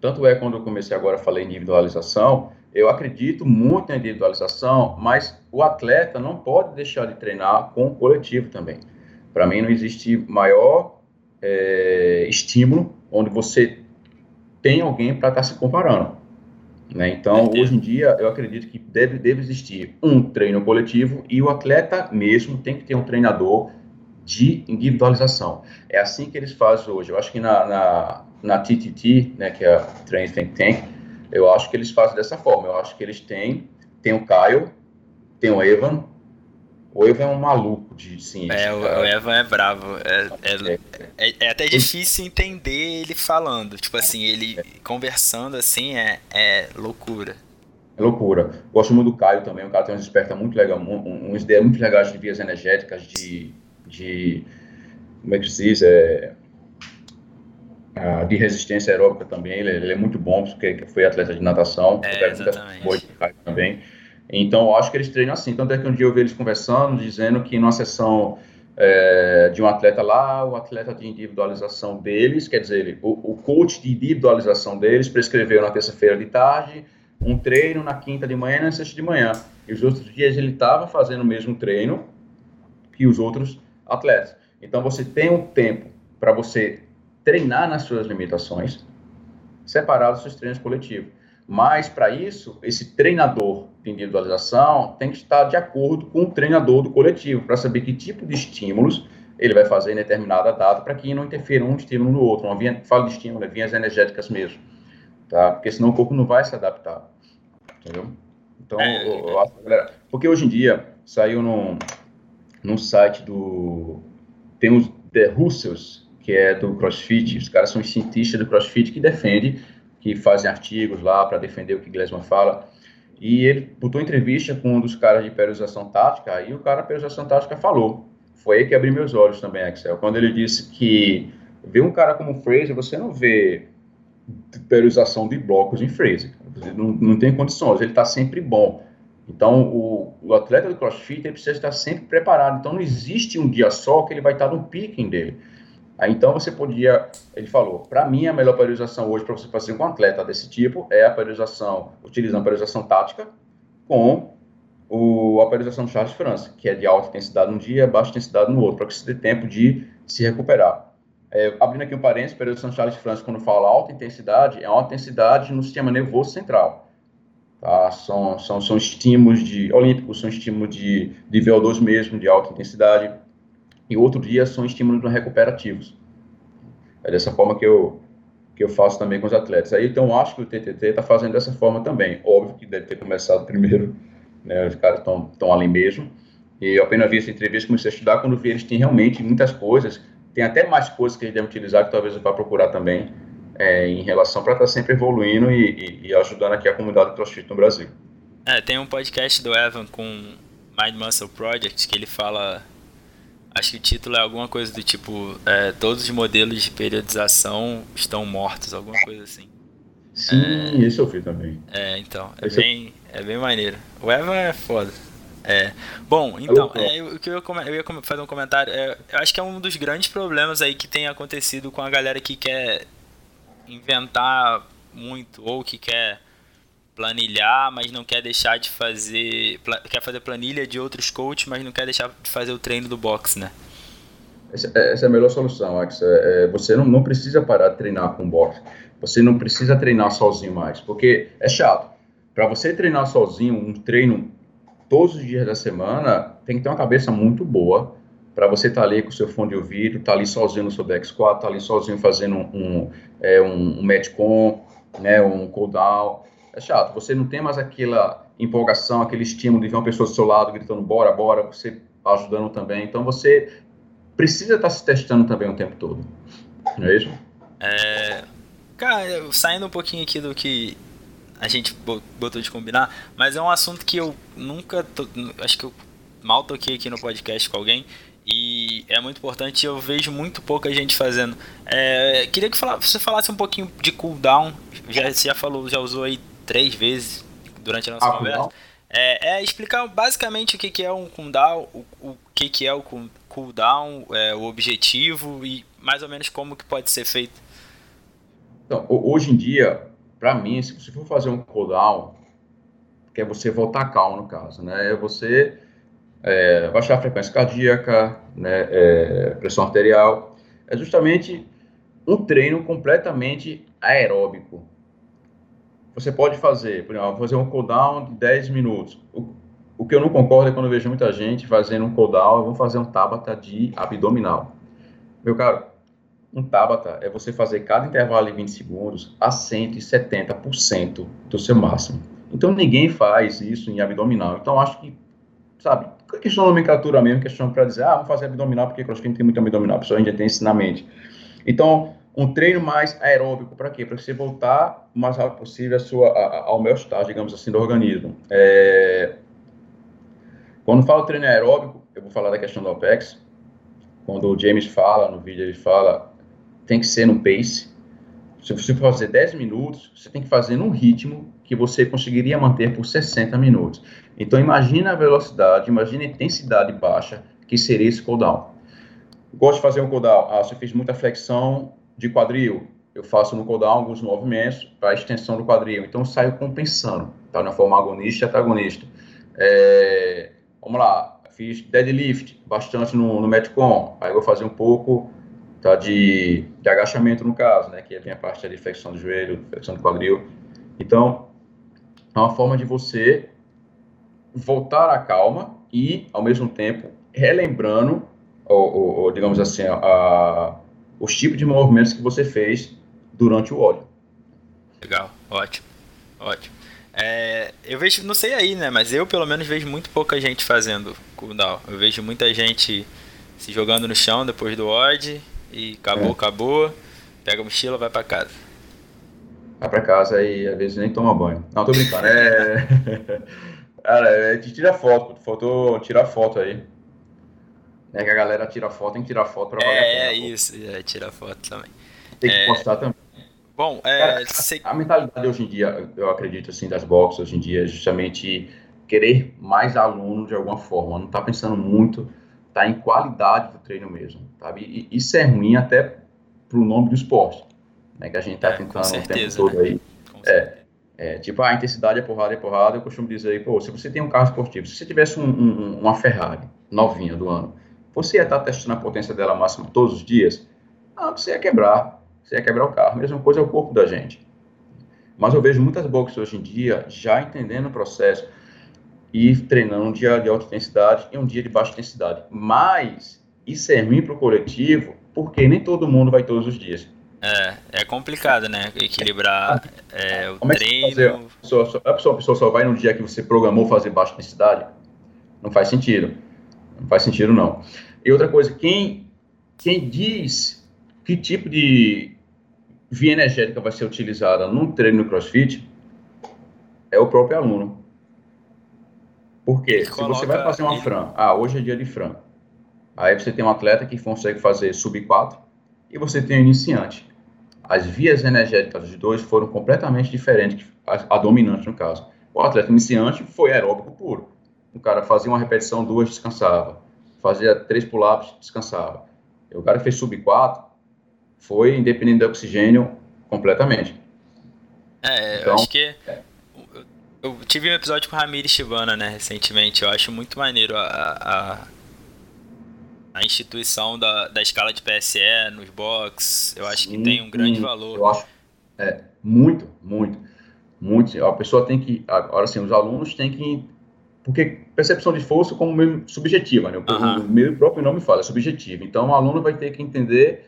Tanto é quando eu comecei agora em individualização, eu acredito muito na individualização, mas o atleta não pode deixar de treinar com o coletivo também. Para mim, não existe maior é, estímulo onde você tem alguém para estar tá se comparando. Né? Então, hoje em dia, eu acredito que deve, deve existir um treino coletivo e o atleta mesmo tem que ter um treinador de individualização. É assim que eles fazem hoje. Eu acho que na, na, na TTT, né, que é a Training Think Tank, eu acho que eles fazem dessa forma. Eu acho que eles têm, tem o Caio, tem o Evan, o Evan é um maluco de ciência. É, o, o Evan é bravo. É, é, é, é, até difícil entender ele falando. Tipo assim, ele conversando assim é, é loucura. É loucura. Gosto muito do Caio também, o cara tem umas espertas muito legais, um, umas ideias muito legais de vias energéticas, de, de como é que se diz, é, de resistência aeróbica também, ele, ele, é muito bom, porque foi atleta de natação, é, exatamente. também. Então, eu acho que eles treinam assim. Tanto é que um dia eu vi eles conversando, dizendo que numa sessão é, de um atleta lá, o atleta de individualização deles, quer dizer, o, o coach de individualização deles prescreveu na terça-feira de tarde um treino na quinta de manhã e na sexta de manhã. E os outros dias ele estava fazendo o mesmo treino que os outros atletas. Então, você tem um tempo para você treinar nas suas limitações, separado dos seus treinos coletivos. Mas, para isso, esse treinador individualização tem que estar de acordo com o treinador do coletivo, para saber que tipo de estímulos ele vai fazer em determinada data, para que não interfira um estímulo no outro. Uma via, falo de estímulo, é vias energéticas mesmo. Tá? Porque senão o corpo não vai se adaptar. Entendeu? Então, é, eu, eu acho, galera, porque hoje em dia saiu num, num site do. Tem os The Russos, que é do CrossFit, os caras são cientistas do CrossFit que defendem, que fazem artigos lá para defender o que Glesman fala. E ele botou entrevista com um dos caras de periodização tática, aí o cara de periodização tática falou. Foi aí que abriu meus olhos também, Axel, quando ele disse que ver um cara como Fraser, você não vê periodização de blocos em Fraser. Não, não tem condições, ele está sempre bom. Então, o, o, atleta do CrossFit ele precisa estar sempre preparado. Então, não existe um dia só que ele vai estar no picking dele. Aí, então, você podia, ele falou, para mim, a melhor periodização hoje para você fazer com um atleta desse tipo é a periodização, utilizando a periodização tática com o, a periodização de Charles França, que é de alta intensidade num dia, baixa intensidade no outro, para que você tenha tempo de se recuperar. É, abrindo aqui um parênteses, periodização de Charles França, quando fala alta intensidade, é alta intensidade no sistema nervoso central. Tá? São, são, são estímulos de, olímpicos, são estímulos de, de VO2 mesmo, de alta intensidade, e outro dia são estímulos recuperativos. É dessa forma que eu, que eu faço também com os atletas. Aí, então, acho que o TTT está fazendo dessa forma também. Óbvio que deve ter começado primeiro, *laughs* né, os caras estão ali mesmo. E eu apenas vi essa entrevista, comecei a estudar, quando vi eles têm realmente muitas coisas, tem até mais coisas que eles devem utilizar, que talvez eu vá procurar também, é, em relação para estar tá sempre evoluindo e, e, e, ajudando aqui a comunidade CrossFit no Brasil. É, tem um podcast do Evan com Mind Muscle Project que ele fala Acho que o título é alguma coisa do tipo: é, Todos os modelos de periodização estão mortos, alguma coisa assim. Sim, é, esse eu vi também. É, então. É bem, é bem maneiro. O Evan é foda. É. Bom, então, é, o que eu, eu ia fazer um comentário. É, eu acho que é um dos grandes problemas aí que tem acontecido com a galera que quer inventar muito ou que quer planilhar, mas não quer deixar de fazer. Quer fazer planilha de outros coaches, mas não quer deixar de fazer o treino do box, né? Essa, é, a melhor solução, Alex. É, é, você não, não precisa parar de treinar com box. Você não precisa treinar sozinho mais, porque é chato. Para você treinar sozinho, um treino todos os dias da semana, tem que ter uma cabeça muito boa para você estar tá ali com o seu fone de ouvido, estar tá ali sozinho no seu back squat, estar tá ali sozinho fazendo um, um, é, um, um metcon, né, um cooldown é chato. Você não tem mais aquela empolgação, aquele estímulo de ver uma pessoa do seu lado gritando bora, bora, você ajudando também. Então você precisa estar se testando também o tempo todo. Não é isso? É, cara, saindo um pouquinho aqui do que a gente botou de combinar, mas é um assunto que eu nunca. To, acho que eu mal toquei aqui no podcast com alguém e é muito importante. Eu vejo muito pouca gente fazendo. É, queria que você falasse um pouquinho de cooldown. Já, você já falou, já usou aí três vezes durante a nossa ah, conversa. É, é, explicar basicamente o que, que é um cooldown, o, o que, que é o cooldown, é, o objetivo e mais ou menos como que pode ser feito. Então, hoje em dia, para mim, se você for fazer um cooldown, que é você voltar calmo no caso, né? É você é, baixar a frequência cardíaca, né? É, pressão arterial. É justamente um treino completamente aeróbico, você pode fazer, por exemplo, fazer um cooldown de 10 minutos. O, o que eu não concordo é quando eu vejo muita gente fazendo um cooldown, vou fazer um Tabata de abdominal. Meu caro, um Tabata é você fazer cada intervalo de 20 segundos a 170% do seu máximo. Então ninguém faz isso em abdominal. Então acho que, sabe, questão de nomenclatura mesmo, questão para dizer, ah, vamos fazer abdominal porque crossfit tem muito abdominal, a pessoa ainda tem isso na mente. Então, um treino mais aeróbico, para quê? Para você voltar o mais rápido possível a sua, a, ao meu estado, digamos assim, do organismo. É... Quando falo treino aeróbico, eu vou falar da questão do OPEX. Quando o James fala, no vídeo ele fala, tem que ser no pace. Se você for fazer 10 minutos, você tem que fazer num ritmo que você conseguiria manter por 60 minutos. Então, imagina a velocidade, imagina a intensidade baixa que seria esse cooldown. Gosto de fazer um cooldown. Ah, você fez muita flexão de quadril. Eu faço no cooldown alguns movimentos para extensão do quadril. Então, eu saio compensando, tá? Na forma agonista e antagonista. É, vamos lá, fiz deadlift bastante no, no Metcon. Aí vou fazer um pouco tá, de, de agachamento, no caso, né? Que é a minha parte de flexão do joelho, flexão do quadril. Então, é uma forma de você voltar à calma e, ao mesmo tempo, relembrando, ou, ou, ou digamos assim, a, os tipos de movimentos que você fez durante o óleo. Legal, ótimo, ótimo. É, eu vejo, não sei aí, né, mas eu pelo menos vejo muito pouca gente fazendo cooldown. Eu vejo muita gente se jogando no chão depois do odd e acabou, é. acabou, pega a mochila, vai para casa vai pra casa e às vezes nem toma banho. Não, tô brincando. É. *laughs* Cara, é, te tira foto, faltou tirar foto aí. É que a galera tira foto, tem que tirar foto pra valer É, é isso, é, tira foto também. Tem que é... postar também. Bom, é, Cara, a, a, mentalidade hoje em dia, eu acredito assim, das boxes hoje em dia, é justamente querer mais aluno de alguma forma. Não tá pensando muito, tá em qualidade do treino mesmo, sabe? E isso é ruim até pro nome do esporte né, que a gente está é, tentando certeza, o tempo todo né? aí. É, é, tipo, a intensidade é porrada, é porrada. Eu costumo dizer aí, pô, se você tem um carro esportivo, se você tivesse um, um, uma Ferrari novinha do ano, você ia estar testando a potência dela máxima todos os dias? Não, você ia quebrar. Você ia quebrar o carro. Mesma coisa é o corpo da gente. Mas eu vejo muitas boxes hoje em dia já entendendo o processo e treinando um dia de alta intensidade e um dia de baixa intensidade. Mas isso é ruim para o coletivo, porque nem todo mundo vai todos os dias. É, é complicado, né? Equilibrar é, o Como treino. É a, pessoa, a, pessoa, a pessoa só vai no dia que você programou fazer baixa intensidade? Não faz sentido. Não faz sentido, não. E outra coisa, quem, quem diz que tipo de via energética vai ser utilizada num treino no CrossFit é o próprio aluno. Por quê? Se você vai fazer uma Fran, ah, hoje é dia de Fran. Aí você tem um atleta que consegue fazer sub 4 e você tem um iniciante as vias energéticas dos dois foram completamente diferentes, a, a dominante no caso. O atleta iniciante foi aeróbico puro. O cara fazia uma repetição, duas, descansava. Fazia três pull-ups, descansava. O cara que fez sub 4 foi independente do oxigênio completamente. É, então, eu acho que. Eu tive um episódio com o Ramires Shibana, né, recentemente. Eu acho muito maneiro a, a a instituição da, da escala de PSE nos box, eu acho sim, que tem um grande sim, valor. Eu acho, é, muito, muito, muito. A pessoa tem que, agora sim, os alunos têm que, porque percepção de esforço como meio subjetiva, né? O, uhum. meu próprio nome fala, é subjetivo. Então, o aluno vai ter que entender,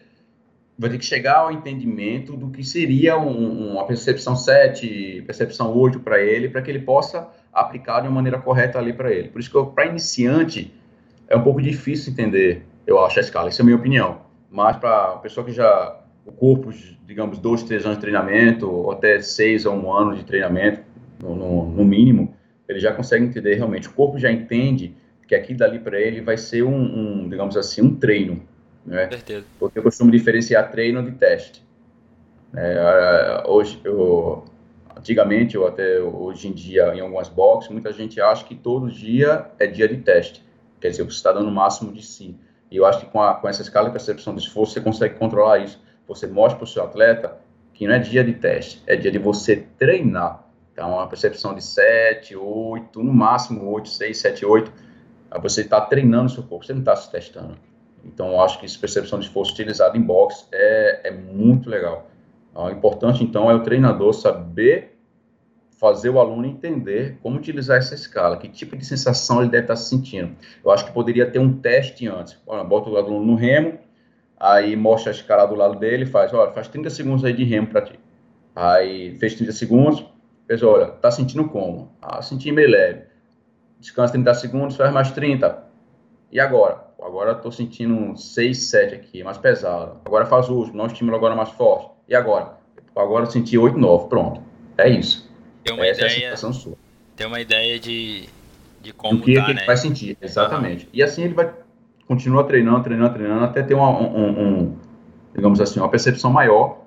vai ter que chegar ao entendimento do que seria um, uma percepção 7, percepção 8 para ele, para que ele possa aplicar de uma maneira correta ali para ele. Por isso que para iniciante, é um pouco difícil entender, eu acho, a escala. Isso é a minha opinião. Mas para a pessoa que já, o corpo, digamos, dois, três anos de treinamento, ou até seis ou um ano de treinamento, no, no, no mínimo, ele já consegue entender realmente. O corpo já entende que aqui dali para ele vai ser um, um, digamos assim, um treino. Né? Certeza. Porque eu costumo diferenciar treino de teste. É, hoje, eu, antigamente, ou até hoje em dia, em algumas boxes, muita gente acha que todo dia é dia de teste. Quer dizer, você está dando o máximo de si. E eu acho que com, a, com essa escala de percepção do esforço, você consegue controlar isso. Você mostra para o seu atleta que não é dia de teste, é dia de você treinar. Então, uma percepção de 7, 8, no máximo 8, 6, 7, 8. Você está treinando o seu corpo, você não está se testando. Então, acho que essa percepção de esforço utilizada em boxe é, é muito legal. O importante, então, é o treinador saber fazer o aluno entender como utilizar essa escala, que tipo de sensação ele deve estar sentindo. Eu acho que poderia ter um teste antes. Olha, bota o aluno no remo, aí mostra a escala do lado dele, faz, olha, faz 30 segundos aí de remo para ti. Aí fez 30 segundos, fez, olha, tá sentindo como? Ah, senti meio leve. Descansa 30 segundos, faz mais 30. E agora? Agora estou sentindo um 6, 7 aqui, mais pesado. Agora faz o último, não estímulo agora mais forte. E agora? Agora eu senti 8, 9. Pronto. É isso. Tem uma Essa ideia, é a sensação sua. Tem uma ideia de, de como que, tá, que né? vai sentir, exatamente. Uhum. E assim ele vai continuar treinando, treinando, treinando, até ter uma, um, um, digamos assim, uma percepção maior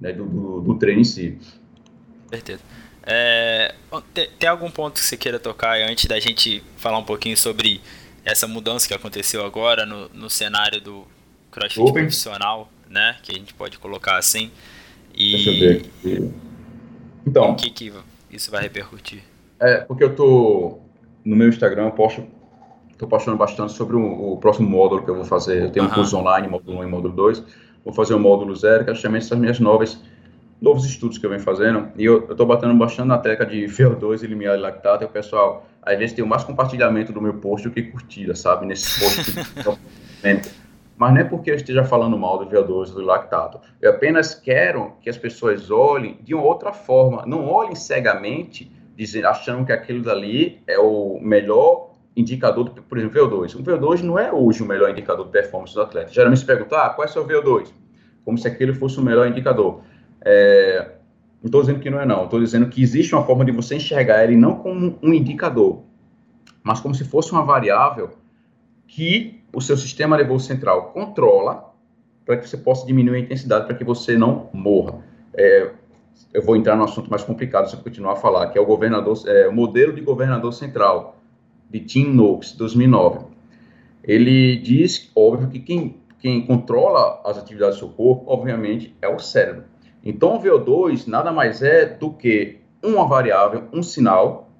né, do, do, do treino em si. Certeza. É, tem, algum ponto que você queira tocar antes da gente falar um pouquinho sobre essa mudança que aconteceu agora no, no cenário do crossfit Open. profissional, né? Que a gente pode colocar assim. E Deixa eu ver. Então, o que, que isso vai repercutir? É, porque eu tô no meu Instagram, eu posto, tô postando bastante sobre o, o próximo módulo que eu vou fazer. Eu tenho uhum. um curso online, módulo 1 e módulo 2. Vou fazer o módulo 0, que é justamente essas minhas novas novos estudos que eu venho fazendo, e eu estou batendo bastante na tecla de VO2 e limiar de lactato, e o pessoal, às vezes, tem mais compartilhamento do meu post do que curtida, sabe, nesse post. Mas não é porque eu esteja falando mal do VO2 do lactato. Eu apenas quero que as pessoas olhem de uma outra forma, não olhem cegamente, dizendo, achando que aquilo dali é o melhor indicador, do, por exemplo, VO2. O VO2 não é hoje o melhor indicador de performance do atleta. Geralmente se pergunta, ah, qual é o seu VO2? Como se aquele fosse o melhor indicador. É, não estou dizendo que não é não, estou dizendo que existe uma forma de você enxergar ele não como um indicador, mas como se fosse uma variável que o seu sistema nervoso central controla para que você possa diminuir a intensidade para que você não morra. É, eu vou entrar no assunto mais complicado se eu continuar a falar, que é o governador, é, o modelo de governador central de Tim Noakes, 2009. Ele diz, óbvio, que quem, quem controla as atividades do seu corpo, obviamente, é o cérebro. Então, o VO2 nada mais é do que uma variável, um sinal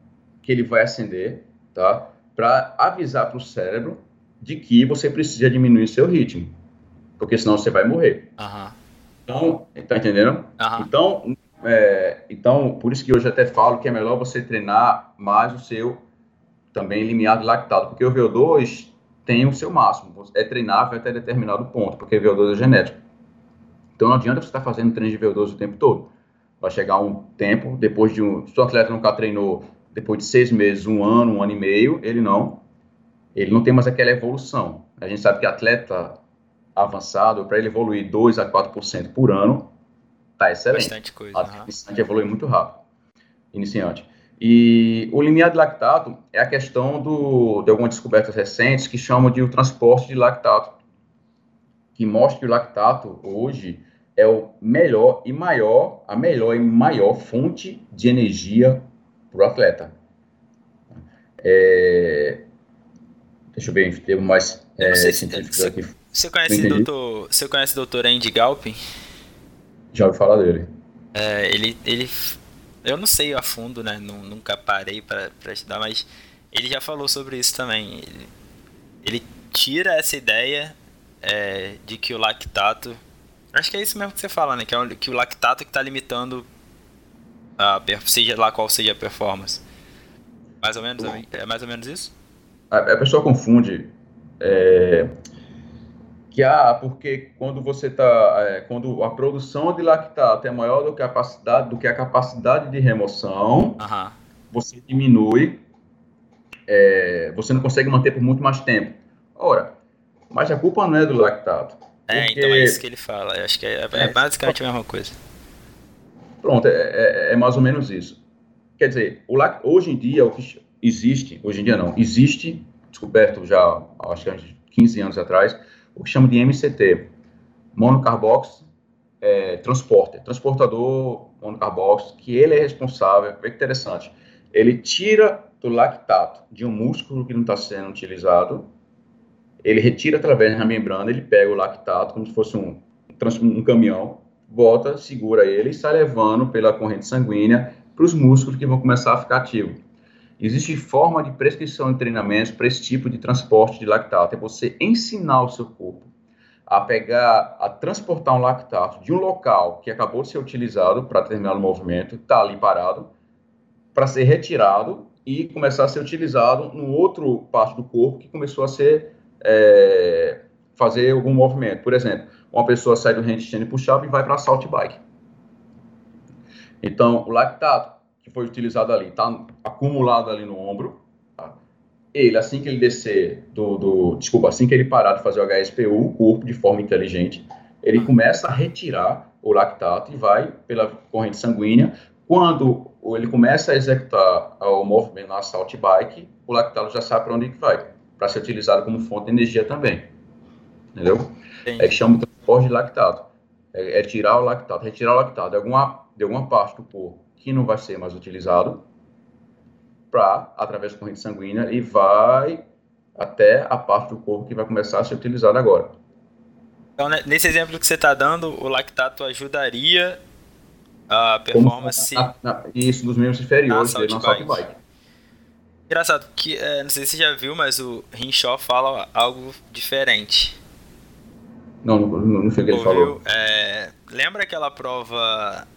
que ele vai acender, tá? Para avisar para o cérebro de que você precisa diminuir seu ritmo, porque senão você vai morrer. Uhum. Então, tá entendendo? Uhum. Então, é, então, por isso que hoje até falo que é melhor você treinar mais o seu também limiar de lactato, porque o VO2 tem o seu máximo, é treinável até determinado ponto, porque o VO2 é genético. Então não adianta você estar fazendo treino de VO2 o tempo todo. Vai chegar um tempo, depois de um. Se o atleta nunca treinou depois de seis meses, um ano, um ano e meio, ele não. Ele não tem mais aquela evolução. A gente sabe que atleta avançado, para ele evoluir 2 a 4% por ano, tá excelente. Bastante coisa. A iniciante evolui muito rápido. Iniciante. E o limiar de lactato é a questão do, de algumas descobertas recentes que chamam de o transporte de lactato que mostra que o lactato hoje é o melhor e maior, a melhor e maior fonte de energia para o atleta. É, deixa eu ver termos mais é, você, aqui. Você conhece, doutor, você conhece o doutor Andy Galpin? Já ouvi falar dele. É, ele, ele, eu não sei a fundo, né? Nunca parei para estudar, mas ele já falou sobre isso também. Ele, ele tira essa ideia é, de que o lactato. Acho que é isso mesmo que você fala, né? Que, é, que o lactato que está limitando a seja lá qual seja a performance. Mais ou menos, é mais ou menos isso? A, a pessoa confunde é, que ah, porque quando você está, é, quando a produção de lactato é maior do que a capacidade, do que a capacidade de remoção, uhum. você diminui, é, você não consegue manter por muito mais tempo. Ora, mas a culpa não é do lactato. É, então é isso que ele fala. Eu acho que é, é, é basicamente a mesma coisa. Pronto, é, é, é, mais ou menos isso. Quer dizer, o lact... hoje em dia, o que existe, hoje em dia não, existe, descoberto já, acho que 15 anos atrás, o que chama de MCT, monocarbox é, transporter, transportador monocarbox, que ele é responsável, é interessante, ele tira do lactato de um músculo que não está sendo utilizado ele retira através da membrana, ele pega o lactato como se fosse um, um caminhão, bota, segura ele e sai levando pela corrente sanguínea para os músculos que vão começar a ficar ativos. Existe forma de prescrição de treinamentos para esse tipo de transporte de lactato. É você ensinar o seu corpo a pegar, a transportar um lactato de um local que acabou de ser utilizado para determinado movimento, está ali parado, para ser retirado e começar a ser utilizado no outro parte do corpo que começou a ser é, fazer algum movimento. Por exemplo, uma pessoa sai do handstand push-up e vai para salt bike. Então, o lactato que foi utilizado ali está acumulado ali no ombro. Tá? ele, assim que ele descer do, do, Desculpa, assim que ele parar de fazer o HSPU, o corpo, de forma inteligente, ele começa a retirar o lactato e vai pela corrente sanguínea. Quando ele começa a executar o movimento na salt bike, o lactato já sabe para onde vai, para ser utilizado como fonte de energia também. Entendeu? É que chama de transporte de lactato. É, é, tirar o lactato, retirar o lactato de alguma, de alguma parte do corpo que não vai ser mais utilizado para através da corrente sanguínea e vai até a parte do corpo que vai começar a ser utilizada agora. Então, né, nesse exemplo que você está dando, o lactato ajudaria a performance. Na, na, isso, dos membros inferiores na dele bike. bike. Engraçado, que é, não sei se você já viu, mas o Hinshaw fala algo diferente. Não, não, não, sei o que ele falou. É, lembra aquela prova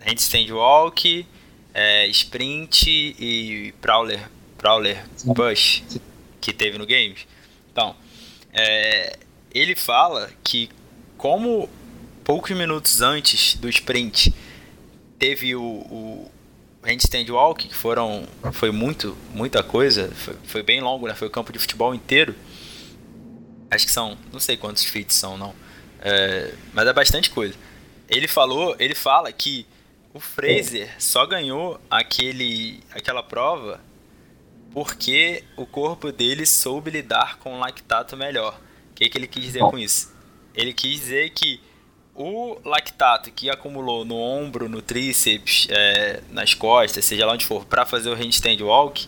handstand walk, é, sprint e prowler, prowler push que teve no games? Então, é, ele fala que como poucos minutos antes do sprint teve o, o handstand walk, que foram foi muito muita coisa, foi, foi, bem longo, né? Foi o campo de futebol inteiro. Acho que são, não sei quantos feats são, não. É, mas é bastante coisa. Ele falou, ele fala que o Fraser só ganhou aquele aquela prova porque o corpo dele soube lidar com o lactato melhor que, que ele quis dizer com isso? Ele quis dizer que o lactato que acumulou no ombro, no tríceps, é, nas costas, seja lá onde for, para fazer o handstand walk,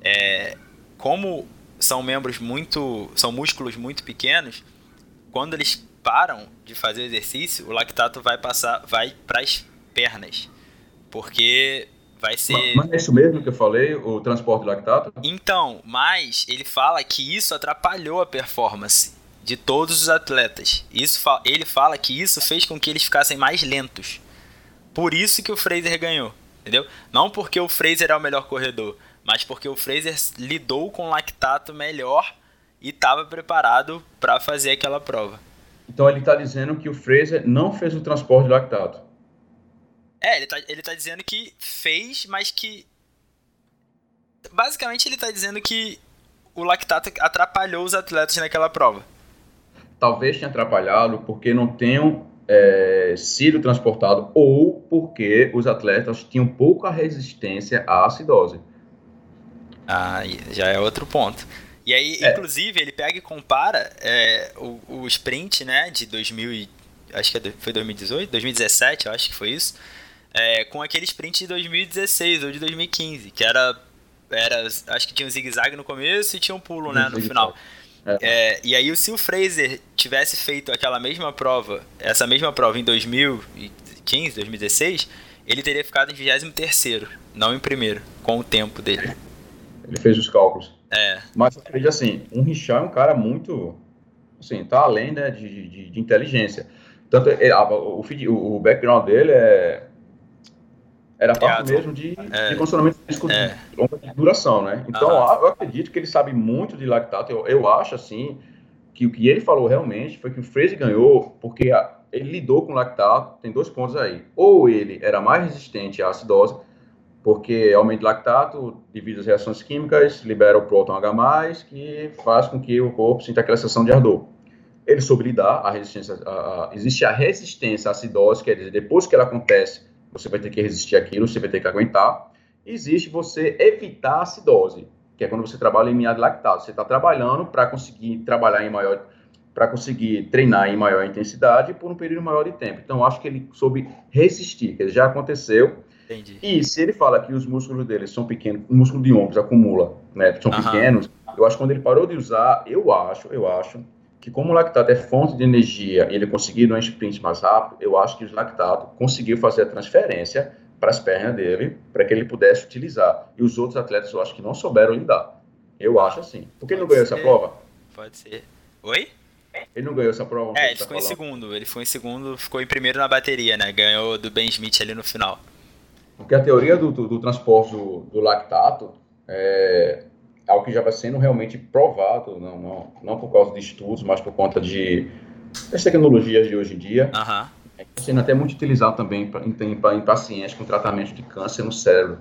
é, como são membros muito, são músculos muito pequenos, quando eles param de fazer o exercício, o lactato vai passar, vai para as pernas, porque vai ser. Mas, é isso mesmo que eu falei, o transporte de lactato? Então, mas ele fala que isso atrapalhou a performance de todos os atletas. Isso ele fala que isso fez com que eles ficassem mais lentos. Por isso que o Fraser ganhou, entendeu? Não porque o Fraser é o melhor corredor, mas porque o Fraser lidou com o lactato melhor e estava preparado para fazer aquela prova. Então ele está dizendo que o Fraser não fez o transporte de lactato. É, ele tá, ele tá dizendo que fez, mas que. Basicamente, ele tá dizendo que o lactato atrapalhou os atletas naquela prova. Talvez tenha atrapalhado porque não tenham é, sido transportados ou porque os atletas tinham pouca resistência à acidose. Ah, já é outro ponto. E aí, é. inclusive, ele pega e compara é, o, o sprint, né, de 2000 acho que é foi 2018, 2017, eu acho que foi isso, é, com aquele sprint de 2016 ou de 2015, que era, era acho que tinha um zigue-zague no começo e tinha um pulo, né, no final. É. E aí, se o Fraser tivesse feito aquela mesma prova, essa mesma prova em 2015, 2016, ele teria ficado em 23 não em primeiro, com o tempo dele. Ele fez os cálculos. É. Mas, assim, um Richard é um cara muito, assim, tá além né, de, de, de inteligência. Tanto, é, o, o, o background dele é era parte mesmo de, é, de condicionamento físico é. de longa duração, né? Então, eu acredito que ele sabe muito de lactato. Eu, eu acho, assim, que o que ele falou realmente foi que o Fraser ganhou porque a, ele lidou com lactato. Tem dois pontos aí. Ou ele era mais resistente à acidose, porque aumento de lactato, devido às reações químicas, libera o próton H+, que faz com que o corpo sinta aquela sensação de ardor. Ele soube lidar, a resistência, a, a, existe a resistência à acidose, quer dizer, depois que ela acontece, você vai ter que resistir aquilo, você vai ter que aguentar. Existe você evitar a acidose, que é quando você trabalha em meado lactado. Você está trabalhando para conseguir trabalhar em maior, para conseguir treinar em maior intensidade por um período maior de tempo. Então, acho que ele soube resistir, que já aconteceu. Entendi. E se ele fala que os músculos dele são pequenos, o músculo de ombros acumula, né, são pequenos, eu acho que quando ele parou de usar, eu acho, eu acho que como o lactato é fonte de energia e ele conseguiu um sprint mais rápido, eu acho que o lactato conseguiu fazer a transferência para as pernas dele, para que ele pudesse utilizar. E os outros atletas eu acho que não souberam lidar. Eu acho assim. Por que ele não ganhou ser. essa prova? Pode ser. Oi? Ele não ganhou essa prova? É, ele tá ficou falando. em segundo. Ele foi em segundo, ficou em primeiro na bateria, né? Ganhou do Ben Smith ali no final. Porque a teoria do, do, do transporte do, do lactato é, algo que já vai sendo realmente provado, não, não, não por causa de estudos, mas por conta de das tecnologias de hoje em dia. Uhum. Está sendo até muito utilizado também em, pacientes com tratamento de câncer no cérebro.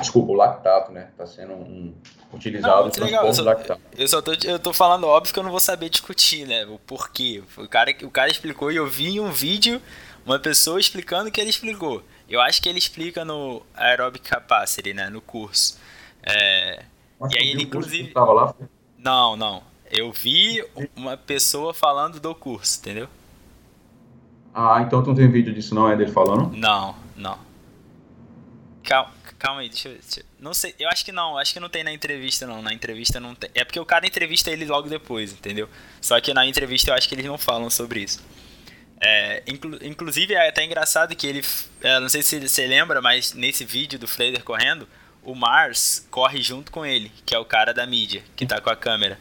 Desculpa, o lactato, né? Está sendo um, utilizado no legal. Eu só, lactato. Eu só tô, eu tô falando óbvio que eu não vou saber discutir, né? O porquê. O cara, o cara explicou e eu vi em um vídeo uma pessoa explicando o que ele explicou. Eu acho que ele explica no Aerobic Capacity, né? No curso. É, e aí ele, inclusive... Tava lá? Não, não. Eu vi uma pessoa falando do curso, entendeu? Ah, então tu não tem vídeo disso não, é dele falando? Não, não. Calma, calma aí, deixa eu, deixa eu, Não sei, eu acho que não, acho que não tem na entrevista não. Na entrevista não tem. É porque o cara entrevista ele logo depois, entendeu? Só que na entrevista eu acho que eles não falam sobre isso. É, inclu, inclusive é até engraçado que ele. É, não sei se você lembra, mas nesse vídeo do Flader correndo, o Mars corre junto com ele, que é o cara da mídia, que tá com a câmera.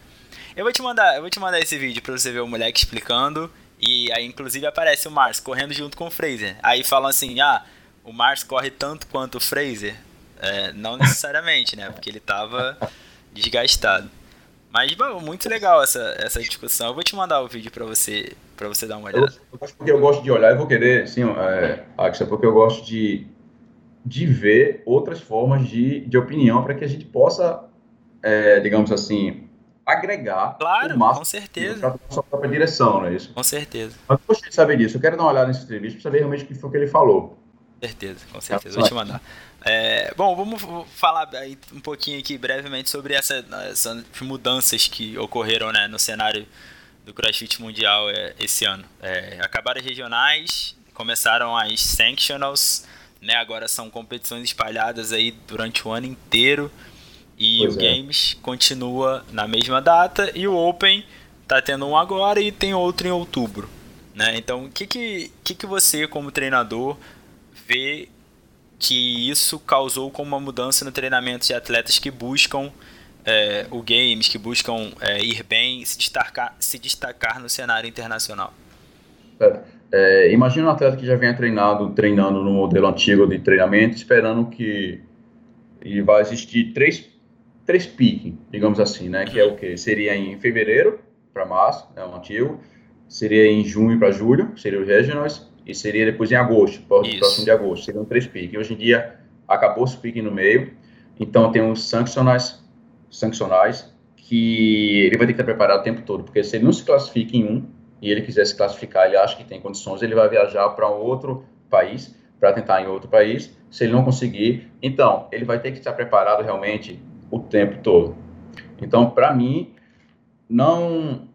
Eu vou te mandar, eu vou te mandar esse vídeo pra você ver o moleque explicando e aí, inclusive, aparece o Mars correndo junto com o Fraser. Aí falam assim: ah, o Mars corre tanto quanto o Fraser? É, não necessariamente, né? Porque ele tava desgastado. Mas, bom, muito legal essa, essa discussão. Eu vou te mandar o vídeo para você para você dar uma olhada. Eu, porque eu gosto de olhar, eu vou querer, sim, é, Axel, porque eu gosto de, de ver outras formas de, de opinião para que a gente possa, é, digamos assim, agregar claro, o máximo com certeza. para a sua própria direção, não é isso? Com certeza. Mas eu gostei de saber disso. Eu quero dar uma olhada nesse entrevista para saber realmente o que foi que ele falou. Com certeza, com certeza. Vou te mandar. É, bom, vamos falar um pouquinho aqui brevemente sobre essa, essas mudanças que ocorreram né, no cenário do CrossFit Mundial é, esse ano. É, acabaram as regionais, começaram as Sanctionals, né, agora são competições espalhadas aí durante o ano inteiro. E pois o é. Games continua na mesma data e o Open tá tendo um agora e tem outro em outubro. Né? Então, o que, que, que, que você, como treinador, vê que isso causou como uma mudança no treinamento de atletas que buscam é, o games, que buscam é, ir bem, se destacar, se destacar no cenário internacional? É, é imagina um atleta que já venha treinado, treinando no modelo antigo de treinamento, esperando que e vai existir três três piques, digamos assim, né? Que é o que? Seria em fevereiro para março, é um antigo. Seria em junho para julho, seria os regionals. E seria depois em agosto, próximo de agosto. Seriam três piques. Hoje em dia, acabou os piques no meio. Então, tem os sancionais, sancionais que ele vai ter que estar preparado o tempo todo. Porque se ele não se classifica em um, e ele quiser se classificar, ele acha que tem condições, ele vai viajar para um outro país, para tentar em outro país. Se ele não conseguir, então, ele vai ter que estar preparado realmente o tempo todo. Então, para mim, não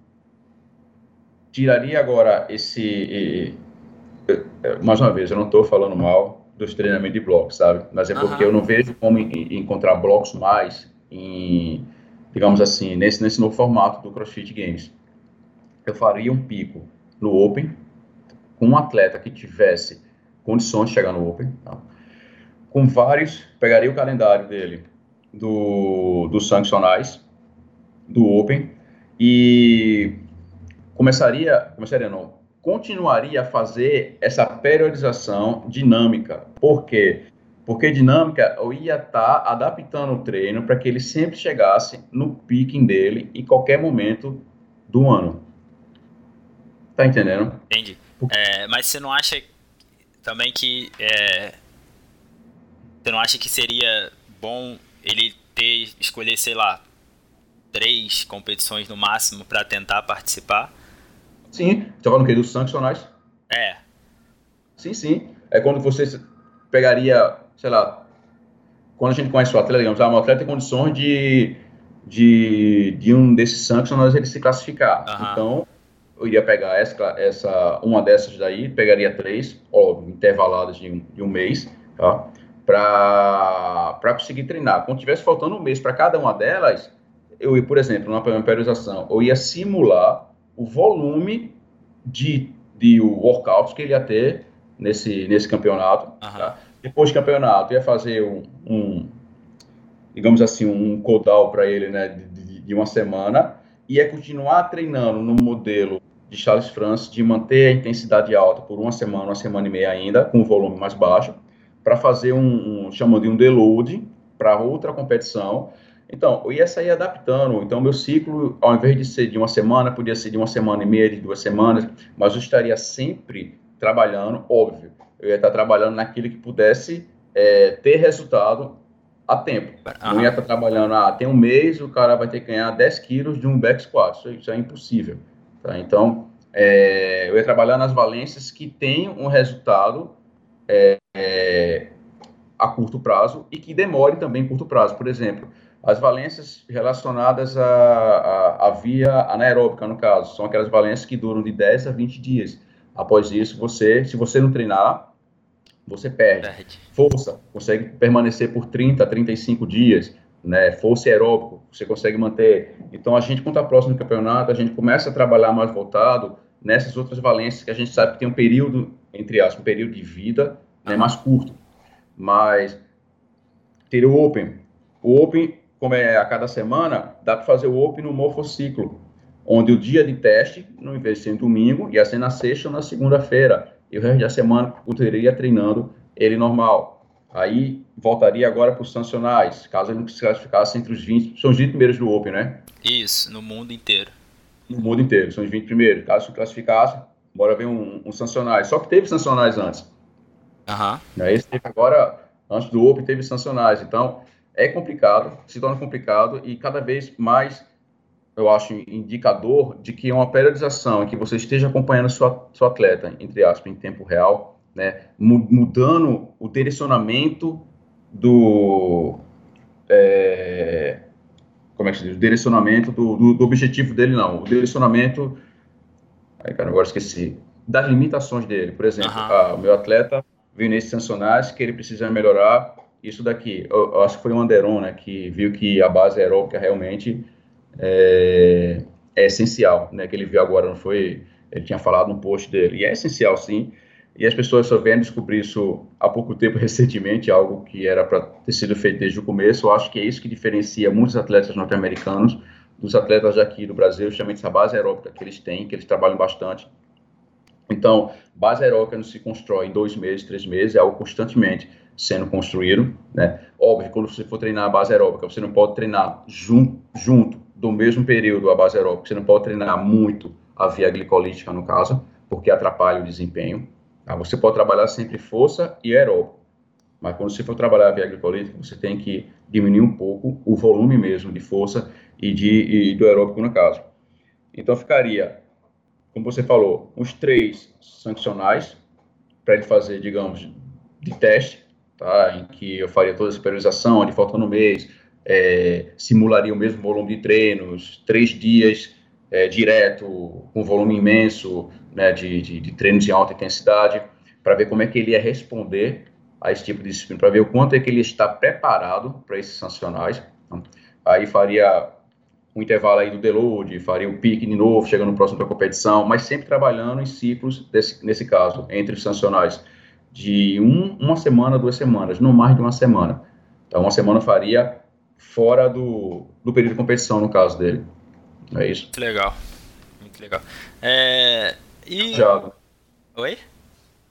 tiraria agora esse. Mais uma vez, eu não estou falando mal dos treinamentos de blocos, sabe? Mas é porque uhum. eu não vejo como encontrar blocos mais em, digamos assim, nesse, nesse novo formato do CrossFit Games. Eu faria um pico no Open com um atleta que tivesse condições de chegar no Open, tá? com vários, pegaria o calendário dele do, dos sancionais, do Open, e começaria, começaria não, continuaria a fazer essa periodização dinâmica. Por quê? Porque dinâmica eu ia estar tá adaptando o treino para que ele sempre chegasse no picking dele em qualquer momento do ano. Tá entendendo? Entendi. É, mas você não acha também que é, você não acha que seria bom ele ter, escolher, sei lá, três competições no máximo para tentar participar? Sim, você falando o quê? Dos sancionais? É. Sim, sim. É quando você pegaria, sei lá, quando a gente conhece o atleta, digamos, ah, um atleta tem condições de, de, de um desses sancionais ele se classificar. Uhum. Então, eu iria pegar essa, essa, uma dessas daí, pegaria três, ó, intervaladas de um, de um mês, tá? para conseguir treinar. Quando tivesse faltando um mês para cada uma delas, eu ia, por exemplo, numa periodização, eu ia simular o volume de, de workouts que ele ia ter nesse, nesse campeonato. Tá? Depois do campeonato, ia fazer um, um digamos assim, um codal para ele né, de, de, uma semana, e ia continuar treinando no modelo de Charles France, de manter a intensidade alta por uma semana, uma semana e meia ainda, com o volume mais baixo, para fazer um, um chamando de um deload para outra competição. Então, eu ia sair adaptando. Então, meu ciclo, ao invés de ser de uma semana, podia ser de uma semana e meia, de duas semanas, mas eu estaria sempre trabalhando, óbvio, eu ia estar trabalhando naquilo que pudesse é, ter resultado a tempo. Uhum. Não ia estar trabalhando, ah, tem um mês, o cara vai ter que ganhar 10 quilos de um back squat. Isso, isso é impossível. Tá? Então, é, eu ia trabalhar nas valências que têm um resultado é, é, a curto prazo e que demore também curto prazo. Por exemplo, as valências relacionadas à, à, à via anaeróbica, no caso, são aquelas valências que duram de 10 a 20 dias. Após isso, você, se você não treinar, você perde. perde. Força, consegue permanecer por 30, 35 dias, né? Força aeróbico, você consegue manter. Então, a gente, quando está próximo do campeonato, a gente começa a trabalhar mais voltado nessas outras valências que a gente sabe que tem um período, entre aspas, um período de vida né, mais curto. Mas ter o Open. O Open, como é a cada semana, dá para fazer o Open no morfociclo onde o dia de teste, no invés de ser domingo, ia ser na sexta ou na segunda-feira, e o resto da semana eu teria treinando ele normal. Aí voltaria agora para os sancionais, caso ele não se classificasse entre os 20, são os 20 primeiros do Open, né? Isso, no mundo inteiro. No mundo inteiro, são os 20 primeiros. Caso se classificasse, bora ver um, um sancionais. Só que teve sancionais antes. Aham. Uhum. Esse teve agora, antes do Open, teve sancionais. Então, é complicado, se torna complicado e cada vez mais eu acho, indicador de que é uma periodização, em que você esteja acompanhando sua, seu atleta, entre aspas, em tempo real, né, mudando o direcionamento do. É, como é que se diz? O direcionamento do, do, do, objetivo dele, não. O direcionamento. Aí, cara, agora esqueci. Das limitações dele. Por exemplo, uhum. ah, o meu atleta viu nesses sancionais que ele precisa melhorar isso daqui. Eu, eu, acho que foi o Anderon, né, que viu que a base aeróbica realmente é, é, essencial, né? Que ele viu agora, não foi? Ele tinha falado no post dele. E é essencial, sim. E as pessoas só vêm descobrir isso há pouco tempo, *laughs* recentemente, algo que era para ter sido feito desde o começo. Eu acho que é isso que diferencia muitos atletas norte-americanos dos atletas daqui do Brasil, justamente essa base aeróbica que eles têm, que eles trabalham bastante. Então, base aeróbica não se constrói em dois meses, três meses, é algo constantemente sendo construído, né? Óbvio, quando você for treinar a base aeróbica, você não pode treinar jun junto do mesmo período a base aeróbica, você não pode treinar muito a via glicolítica, no caso, porque atrapalha o desempenho. Tá? Você pode trabalhar sempre força e aeróbico, mas quando você for trabalhar a via glicolítica, você tem que diminuir um pouco o volume mesmo de força e, de, e do aeróbico, no caso. Então, ficaria, como você falou, os três sancionais para ele fazer, digamos, de teste, tá? em que eu faria toda essa periodização, de faltando mês, é, simularia o mesmo volume de treinos, três dias é, direto, com volume imenso né, de, de, de treinos de alta intensidade, para ver como é que ele ia responder a esse tipo de disciplina, para ver o quanto é que ele está preparado para esses sancionais. Então, aí faria um intervalo aí do deload, faria o pique de novo, chegando no próximo da competição, mas sempre trabalhando em ciclos, desse, nesse caso, entre os sancionais, de um, uma semana, duas semanas, não mais de uma semana. Então, uma semana faria fora do, do período de competição, no caso dele. É isso. Muito legal. Muito legal. É, e... Viajado. Oi?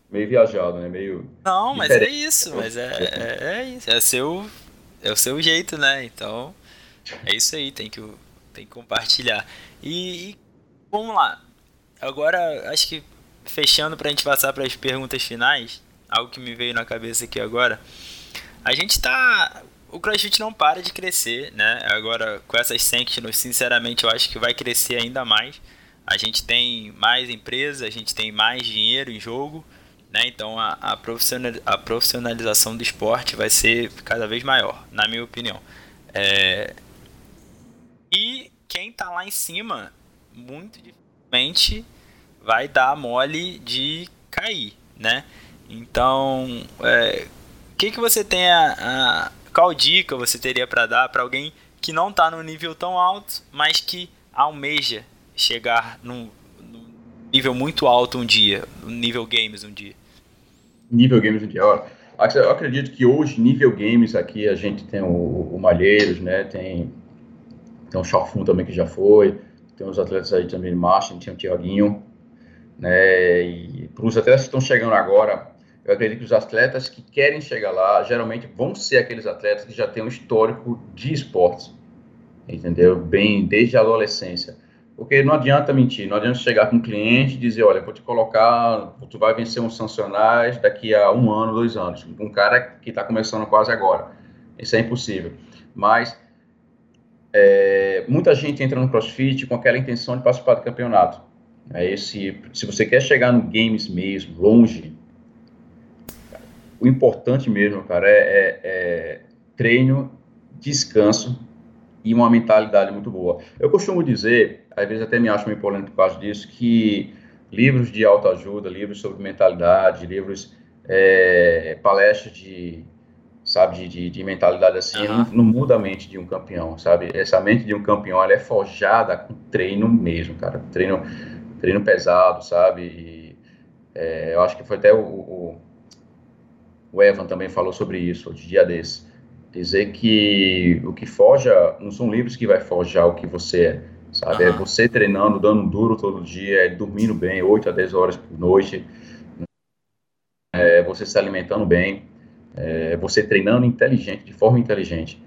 Meio viajado, né? Meio. Não, mas é isso, mas é, é, é, isso. É, seu, é o seu jeito, né? Então, é isso aí, tem que, tem que compartilhar. E, e vamos lá. Agora, acho que fechando pra gente passar para as perguntas finais, algo que me veio na cabeça aqui agora. A gente tá o CrossFit não para de crescer, né? Agora, com essas sanctions, sinceramente, eu acho que vai crescer ainda mais. A gente tem mais empresas, a gente tem mais dinheiro em jogo, né? Então, a, a, a profissionalização do esporte vai ser cada vez maior, na minha opinião. É... E quem tá lá em cima, muito dificilmente vai dar mole de cair, né? Então, é... o que, que você tem a, a qual dica você teria para dar para alguém que não está no nível tão alto, mas que almeja chegar num, num, nível muito alto um dia, no nível games um dia? Nível games um dia. Eu acredito que hoje, nível games aqui, a gente tem o, o Malheiros, né? Tem, tem o Chalfun também que já foi, tem os atletas aí também de marcha, tem o Tiaguinho, né? E para os atletas que estão chegando agora, eu acredito que os atletas que querem chegar lá, geralmente vão ser aqueles atletas que já têm um histórico de esportes, entendeu? Bem, desde a adolescência. Porque não adianta mentir, não adianta chegar com um cliente e dizer, olha, vou te colocar, tu vai vencer uns sancionais daqui a um ano, dois anos. Um cara que está começando quase agora. Isso é impossível. Mas é, muita gente entra no CrossFit com aquela intenção de participar do campeonato. É esse, se você quer chegar no games mesmo, longe, o importante mesmo, cara, é, é, é treino, descanso e uma mentalidade muito boa. Eu costumo dizer, às vezes até me acho meio polêmico por causa disso, que livros de autoajuda, livros sobre mentalidade, livros, é, palestras de, sabe, de, de, de mentalidade assim, uhum. não, não, muda a mente de um campeão, sabe? Essa mente de um campeão, ela é forjada com treino mesmo, cara. Treino, treino pesado, sabe? E, é, eu acho que foi até o, o, o Evan também falou sobre isso, de dia desse dizer que o que forja não são livros que vai forjar o que você é, sabe? Uhum. É você treinando, dando duro todo dia, é dormindo bem, 8 a 10 horas por noite, é você se alimentando bem, é você treinando inteligente, de forma inteligente.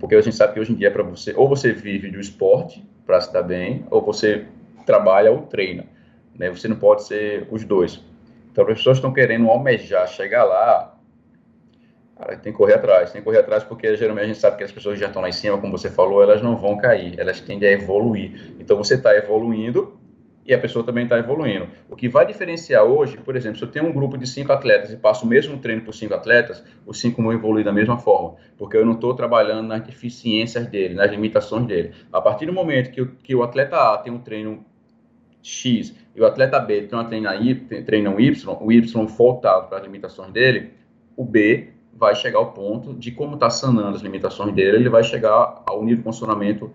Porque a gente sabe que hoje em dia é para você, ou você vive do esporte para se dar bem, ou você trabalha ou treina, né? Você não pode ser os dois. Então, as pessoas estão querendo almejar chegar lá, Cara, tem que correr atrás, tem que correr atrás porque geralmente a gente sabe que as pessoas que já estão lá em cima, como você falou, elas não vão cair, elas tendem a evoluir. Então você está evoluindo e a pessoa também está evoluindo. O que vai diferenciar hoje, por exemplo, se eu tenho um grupo de cinco atletas e passo o mesmo treino por cinco atletas, os cinco vão evoluir da mesma forma, porque eu não estou trabalhando nas deficiências dele, nas limitações dele. A partir do momento que o, que o atleta A tem um treino X e o atleta B tem uma treina y, treina um Y, o Y voltado para as limitações dele, o B vai chegar ao ponto de como está sanando as limitações dele, ele vai chegar ao nível de funcionamento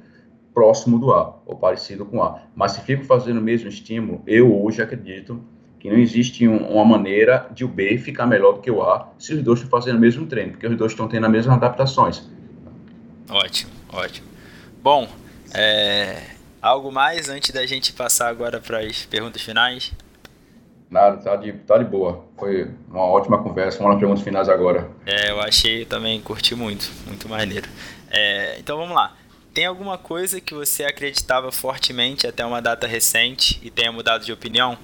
próximo do A, ou parecido com A. Mas se fico fazendo o mesmo estímulo, eu hoje acredito que não existe um, uma maneira de o B ficar melhor do que o A se os dois estão fazendo o mesmo treino, porque os dois estão tendo as mesmas adaptações. Ótimo, ótimo. Bom, é, algo mais antes da gente passar agora para as perguntas finais? Nada, tá de, tá de boa. Foi uma ótima conversa. Vamos nas perguntas finais agora. É, eu achei também, curti muito, muito maneiro. É, então vamos lá. Tem alguma coisa que você acreditava fortemente até uma data recente e tenha mudado de opinião?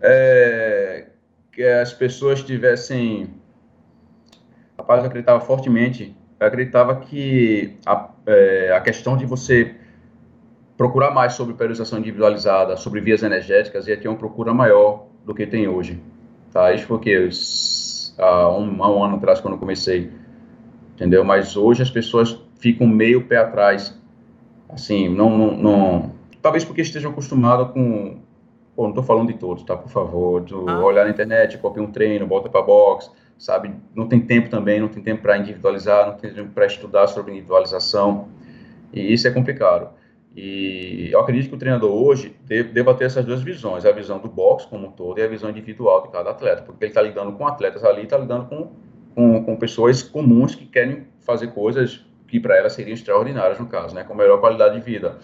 É, que as pessoas tivessem. Rapaz, eu acreditava fortemente. Eu acreditava que a, é, a questão de você procurar mais sobre periodização individualizada, sobre vias energéticas, ia ter uma procura maior do que tem hoje. Tá? Isso foi o que? Há um, há um ano atrás, quando eu comecei. Entendeu? Mas hoje as pessoas ficam meio pé atrás. Assim, não. não, não talvez porque estejam acostumados com. Pô, não estou falando de todos, tá? Por favor. Tu ah. olhar na internet, copia um treino, volta para box, sabe? Não tem tempo também, não tem tempo para individualizar, não tem tempo para estudar sobre individualização. E isso é complicado. E eu acredito que o treinador hoje deva ter essas duas visões, a visão do boxe como um todo e a visão individual de cada atleta, porque ele está lidando com atletas ali, está lidando com, com, com, pessoas comuns que querem fazer coisas que para elas seriam extraordinárias, no caso, né, com melhor qualidade de vida.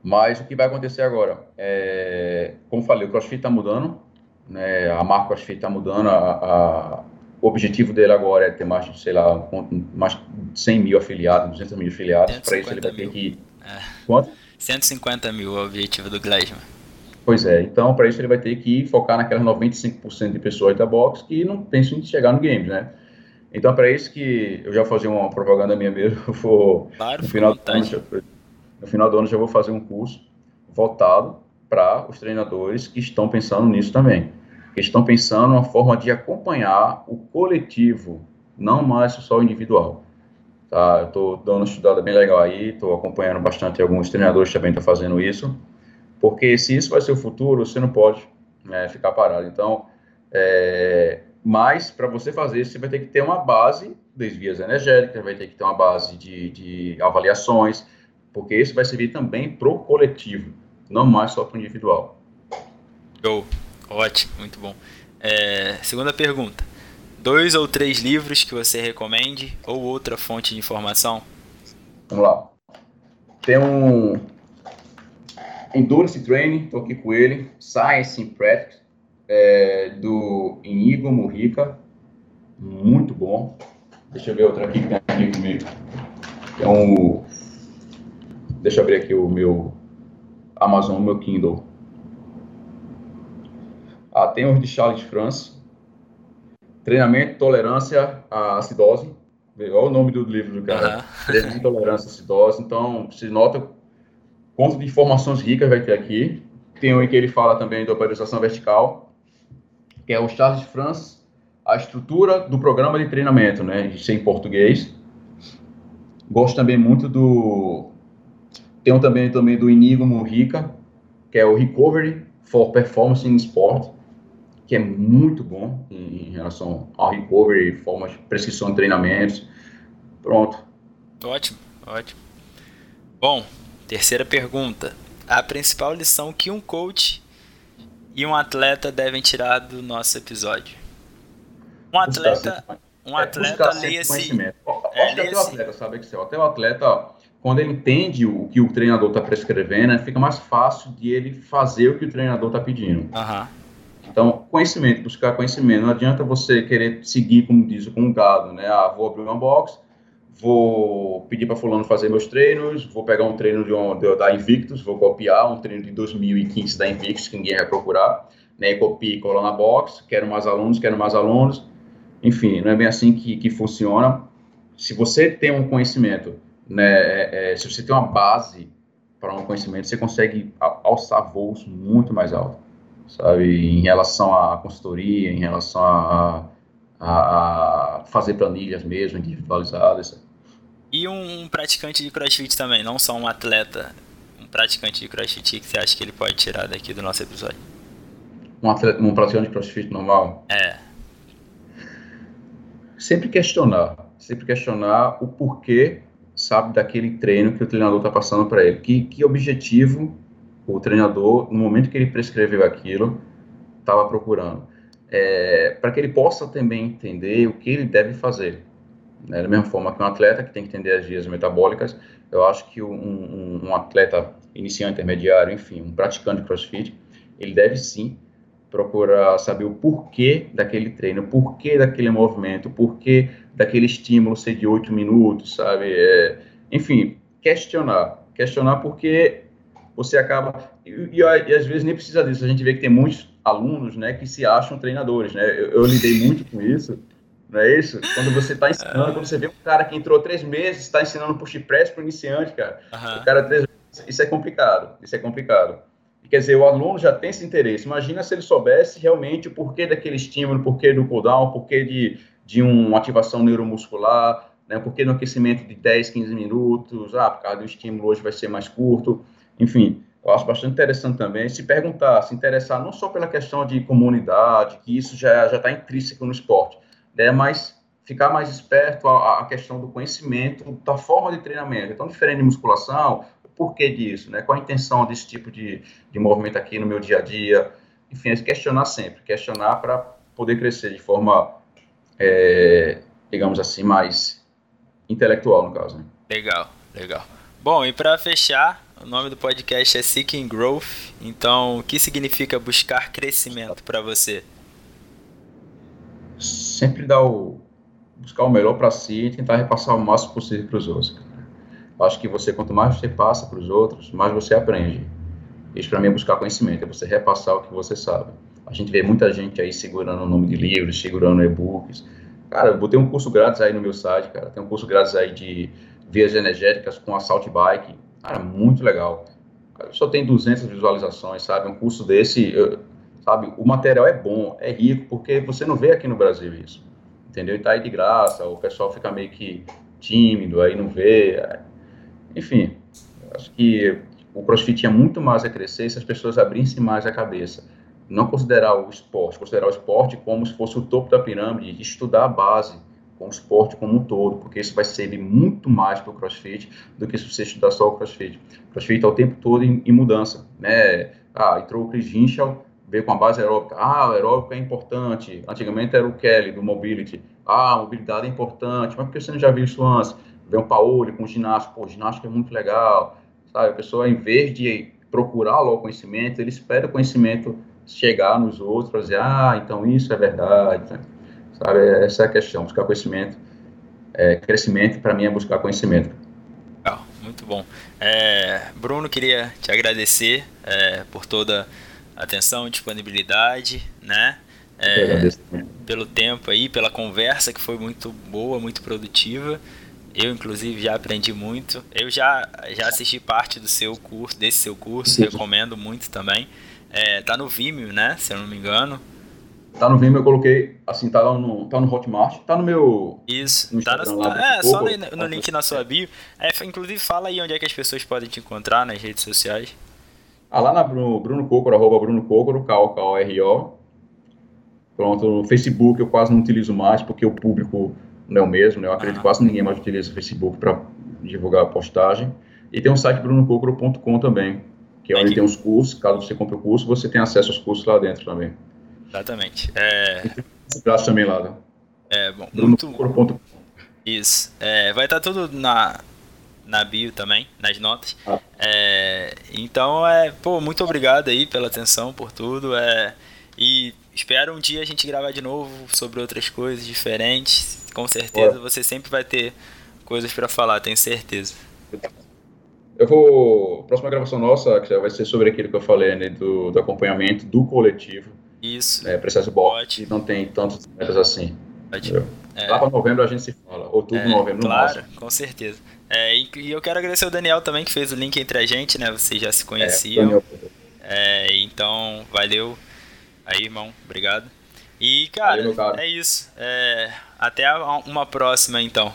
Mas o que vai acontecer agora? É, como falei, o CrossFit está mudando, né, a marca CrossFit está mudando, a, a, o objetivo dele agora é ter mais, sei lá, mais de 100 mil afiliados, 200 mil afiliados. Para isso ele vai ter que. É. Quanto? 150 mil é o objetivo do Gleisman. Pois é, então para isso ele vai ter que focar naquelas 95% de pessoas da box que não pensam em chegar no games, né? Então para isso que eu já vou fazer uma propaganda minha mesmo, *laughs* eu vou claro, no final do ano, no final do ano já vou fazer um curso voltado para os treinadores que estão pensando nisso também que estão pensando uma forma de acompanhar o coletivo, não mais só o individual. Tá? Eu estou dando uma estudada bem legal aí, estou acompanhando bastante alguns treinadores também estão fazendo isso, porque se isso vai ser o futuro, você não pode né, ficar parado. Então, é, mas para você fazer isso, você vai ter que ter uma base das vias energéticas, vai ter que ter uma base de, de avaliações, porque isso vai servir também para o coletivo, não mais só para o individual. Show. Ótimo, muito bom. É, segunda pergunta. Dois ou três livros que você recomende ou outra fonte de informação? Vamos lá. Tem um Endurance Training, estou aqui com ele. Science in Practice, é, do Inigo Murica. Muito bom. Deixa eu ver outra aqui que tem aqui comigo. É um Deixa eu abrir aqui o meu Amazon, o meu Kindle. Ah, tem os de Charles France. Treinamento, tolerância à acidose. Olha o nome do livro do cara. Uhum. *laughs* Treinamento, tolerância à acidose. Então, se nota quanto de informações ricas vai ter aqui. Tem um em que ele fala também da operação vertical, que é o Charles France, a estrutura do programa de treinamento, né? Isso em português. Gosto também muito do. Tem um também, também do Inigo Murica, que é o Recovery for Performance in Sport, que é muito bom em, em relação ao recovery, formas, prescrição de treinamentos. Pronto. Ótimo, ótimo. Bom, terceira pergunta. A principal lição que um coach e um atleta devem tirar do nosso episódio. Um atleta, um é, atleta leia-se. É, até o atleta sabe que até o atleta, quando ele entende o que o treinador está prescrevendo, fica mais fácil de ele fazer o que o treinador está pedindo. Uhum. Então, conhecimento, buscar conhecimento. Não adianta você querer seguir, como diz, com um gado, né? Ah, vou abrir uma box, vou pedir para fulano fazer meus treinos, vou pegar um treino de um, de, da Invictus, vou copiar um treino de 2015 da Invictus, que ninguém vai procurar, né? Copia e cola na box, quero mais alunos, quero mais alunos. Enfim, não é bem assim que, que funciona. Se você tem um conhecimento, né, é, é, se você tem uma base para um conhecimento, você consegue alçar voos muito mais altos, sabe? Em relação à consultoria, em relação a, a, a fazer planilhas mesmo, individualizadas. E um praticante de crossfit também, não só um atleta, um praticante de crossfit que você acha que ele pode tirar daqui do nosso episódio? Um, atleta, um praticante de crossfit normal? É sempre questionar, sempre questionar o porquê, sabe, daquele treino que o treinador está passando para ele. Que, que objetivo o treinador, no momento que ele prescreveu aquilo, estava procurando. É, para que ele possa também entender o que ele deve fazer. Né? Da mesma forma que um atleta que tem que entender as vias metabólicas, eu acho que um, um, um atleta iniciante, intermediário, enfim, um praticante de crossfit, ele deve sim procurar saber o porquê daquele treino, o porquê daquele movimento, o porquê daquele estímulo ser de oito minutos, sabe? É, enfim, questionar. Questionar porque você acaba... E, e, e, às vezes nem precisa disso. A gente vê que tem muitos alunos né, que se acham treinadores, né? Eu, eu lidei muito com isso, não é isso? Quando você está ensinando, quando você vê um cara que entrou três meses, está ensinando push press para iniciante, cara. Uhum. O cara três isso é complicado, isso é complicado. Quer dizer, o aluno já tem esse interesse. Imagina se ele soubesse realmente o porquê daquele estímulo, o porquê do cooldown, o porquê de, de uma ativação neuromuscular, né, o porquê do aquecimento de 10, 15 minutos, ah, por causa do estímulo hoje vai ser mais curto. Enfim, eu acho bastante interessante também se perguntar, se interessar não só pela questão de comunidade, que isso já está intrínseco no esporte, né, mas ficar mais esperto a, a, questão do conhecimento, da forma de treinamento. Então, diferente de musculação, porquê disso, né? Qual a intenção desse tipo de, de movimento aqui no meu dia a dia? Enfim, é questionar sempre, questionar para poder crescer de forma, é, digamos assim, mais intelectual, no caso. Né? Legal, legal. Bom, e para fechar, o nome do podcast é Seeking Growth. Então, o que significa buscar crescimento para você? Sempre dar o buscar o melhor para si e tentar repassar o máximo possível para os outros. Acho que você, quanto mais você passa para os outros, mais você aprende. Isso para mim é buscar conhecimento, é você repassar o que você sabe. A gente vê muita gente aí segurando o nome de livros, segurando e-books. Cara, eu botei um curso grátis aí no meu site, cara. Tem um curso grátis aí de vias energéticas com assalto bike. Cara, muito legal. Cara, só tem 200 visualizações, sabe? Um curso desse, eu, sabe? O material é bom, é rico, porque você não vê aqui no Brasil isso. Entendeu? E tá aí de graça, o pessoal fica meio que tímido, aí não vê. Enfim, acho que o CrossFit tinha muito mais a crescer se as pessoas abrissem mais a cabeça. Não considerar o esporte, considerar o esporte como se fosse o topo da pirâmide estudar a base com o esporte como um todo, porque isso vai servir muito mais para o CrossFit do que se você estudar só o CrossFit. O CrossFit está o tempo todo em, em, mudança, né? Ah, entrou o Chris Hinchell, veio com a base aeróbica. Ah, o aeróbico é importante. Antigamente era o Kelly, do Mobility. Ah, a mobilidade é importante. Mas por que você não já viu isso antes? vem um Paoli com ginástica, pô, ginástica é muito legal, sabe? A pessoa, em vez de procurar logo conhecimento, ele espera o conhecimento chegar nos outros para dizer, ah, então isso é verdade? Sabe? Essa é a questão, buscar conhecimento. É, crescimento, para mim, é buscar conhecimento. Legal, muito bom. É, Bruno, queria te agradecer é, por toda a atenção, disponibilidade, né? É, pelo tempo aí, pela conversa que foi muito boa, muito produtiva. Eu, inclusive, já aprendi muito. Eu já, já assisti parte do seu curso, desse seu curso, Sim. recomendo muito também. É, tá no Vimeo, né? Se eu não me engano. Tá no Vimeo, eu coloquei, assim, tá lá no, tá no Hotmart, tá no meu... Isso, no tá no, lá, é, só no, no, link na sua bio. É, inclusive, fala aí onde é que as pessoas podem te encontrar nas redes sociais. Ah, lá na Bruno, Bruno Cocoro, arroba Bruno Cocoro, K-O-K-O-R-O. Pronto, no Facebook eu quase não utilizo mais, porque o público não é o mesmo, né? Eu acredito que quase ninguém mais utiliza o Facebook para divulgar a postagem. E tem um site brunococoro.com também, que é onde tem os cursos. Caso você compre o curso, você tem acesso aos cursos lá dentro também. Exatamente. É... Braço também lá. Né? É, bom, muito... Isso. É, vai estar tudo na, na bio também, nas notas. Ah. É, então, é, pô, muito obrigado aí pela atenção, por tudo. É, e espero um dia a gente gravar de novo sobre outras coisas diferentes. Com certeza você sempre vai ter coisas para falar, tenho certeza. Eu vou. A próxima gravação nossa que vai ser sobre aquilo que eu falei, né? Do, do acompanhamento do coletivo. Isso. É, processo bot, não tem tantos metas assim. É. Lá para novembro a gente se fala. Outubro, é, novembro, Claro, com certeza. É, e, eu quero agradecer o Daniel também, que fez o link entre a gente, né? Vocês já se conheciam. É, então, valeu aí, irmão. Obrigado. E, cara, valeu, é isso. É, até uma próxima, então.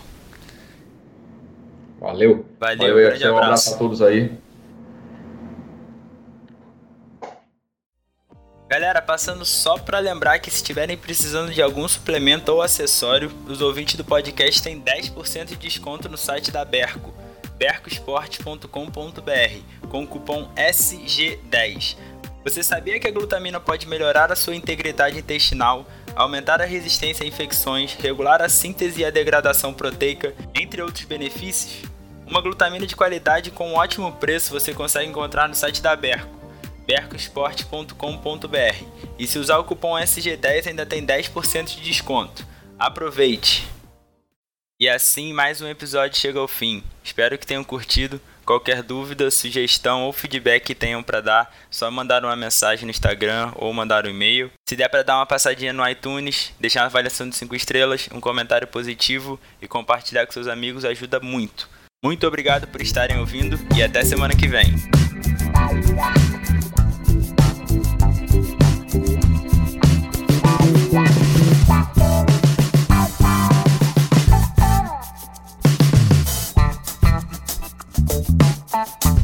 Valeu. Valeu, valeu um abraço a todos aí. Galera, passando só para lembrar que se estiverem precisando de algum suplemento ou acessório, os ouvintes do podcast têm 10% de desconto no site da Berco, bercosport.com.br, com o cupom SG10. Você sabia que a glutamina pode melhorar a sua integridade intestinal, aumentar a resistência a infecções, regular a síntese e a degradação proteica, entre outros benefícios? Uma glutamina de qualidade com um ótimo preço você consegue encontrar no site da Berco bercosport.com.br e se usar o cupom SG10 ainda tem 10% de desconto. Aproveite! E assim mais um episódio chega ao fim. Espero que tenham curtido. Qualquer dúvida, sugestão ou feedback que tenham para dar, só mandar uma mensagem no Instagram ou mandar um e-mail. Se der para dar uma passadinha no iTunes, deixar uma avaliação de 5 estrelas, um comentário positivo e compartilhar com seus amigos ajuda muito. Muito obrigado por estarem ouvindo e até semana que vem. Thank you.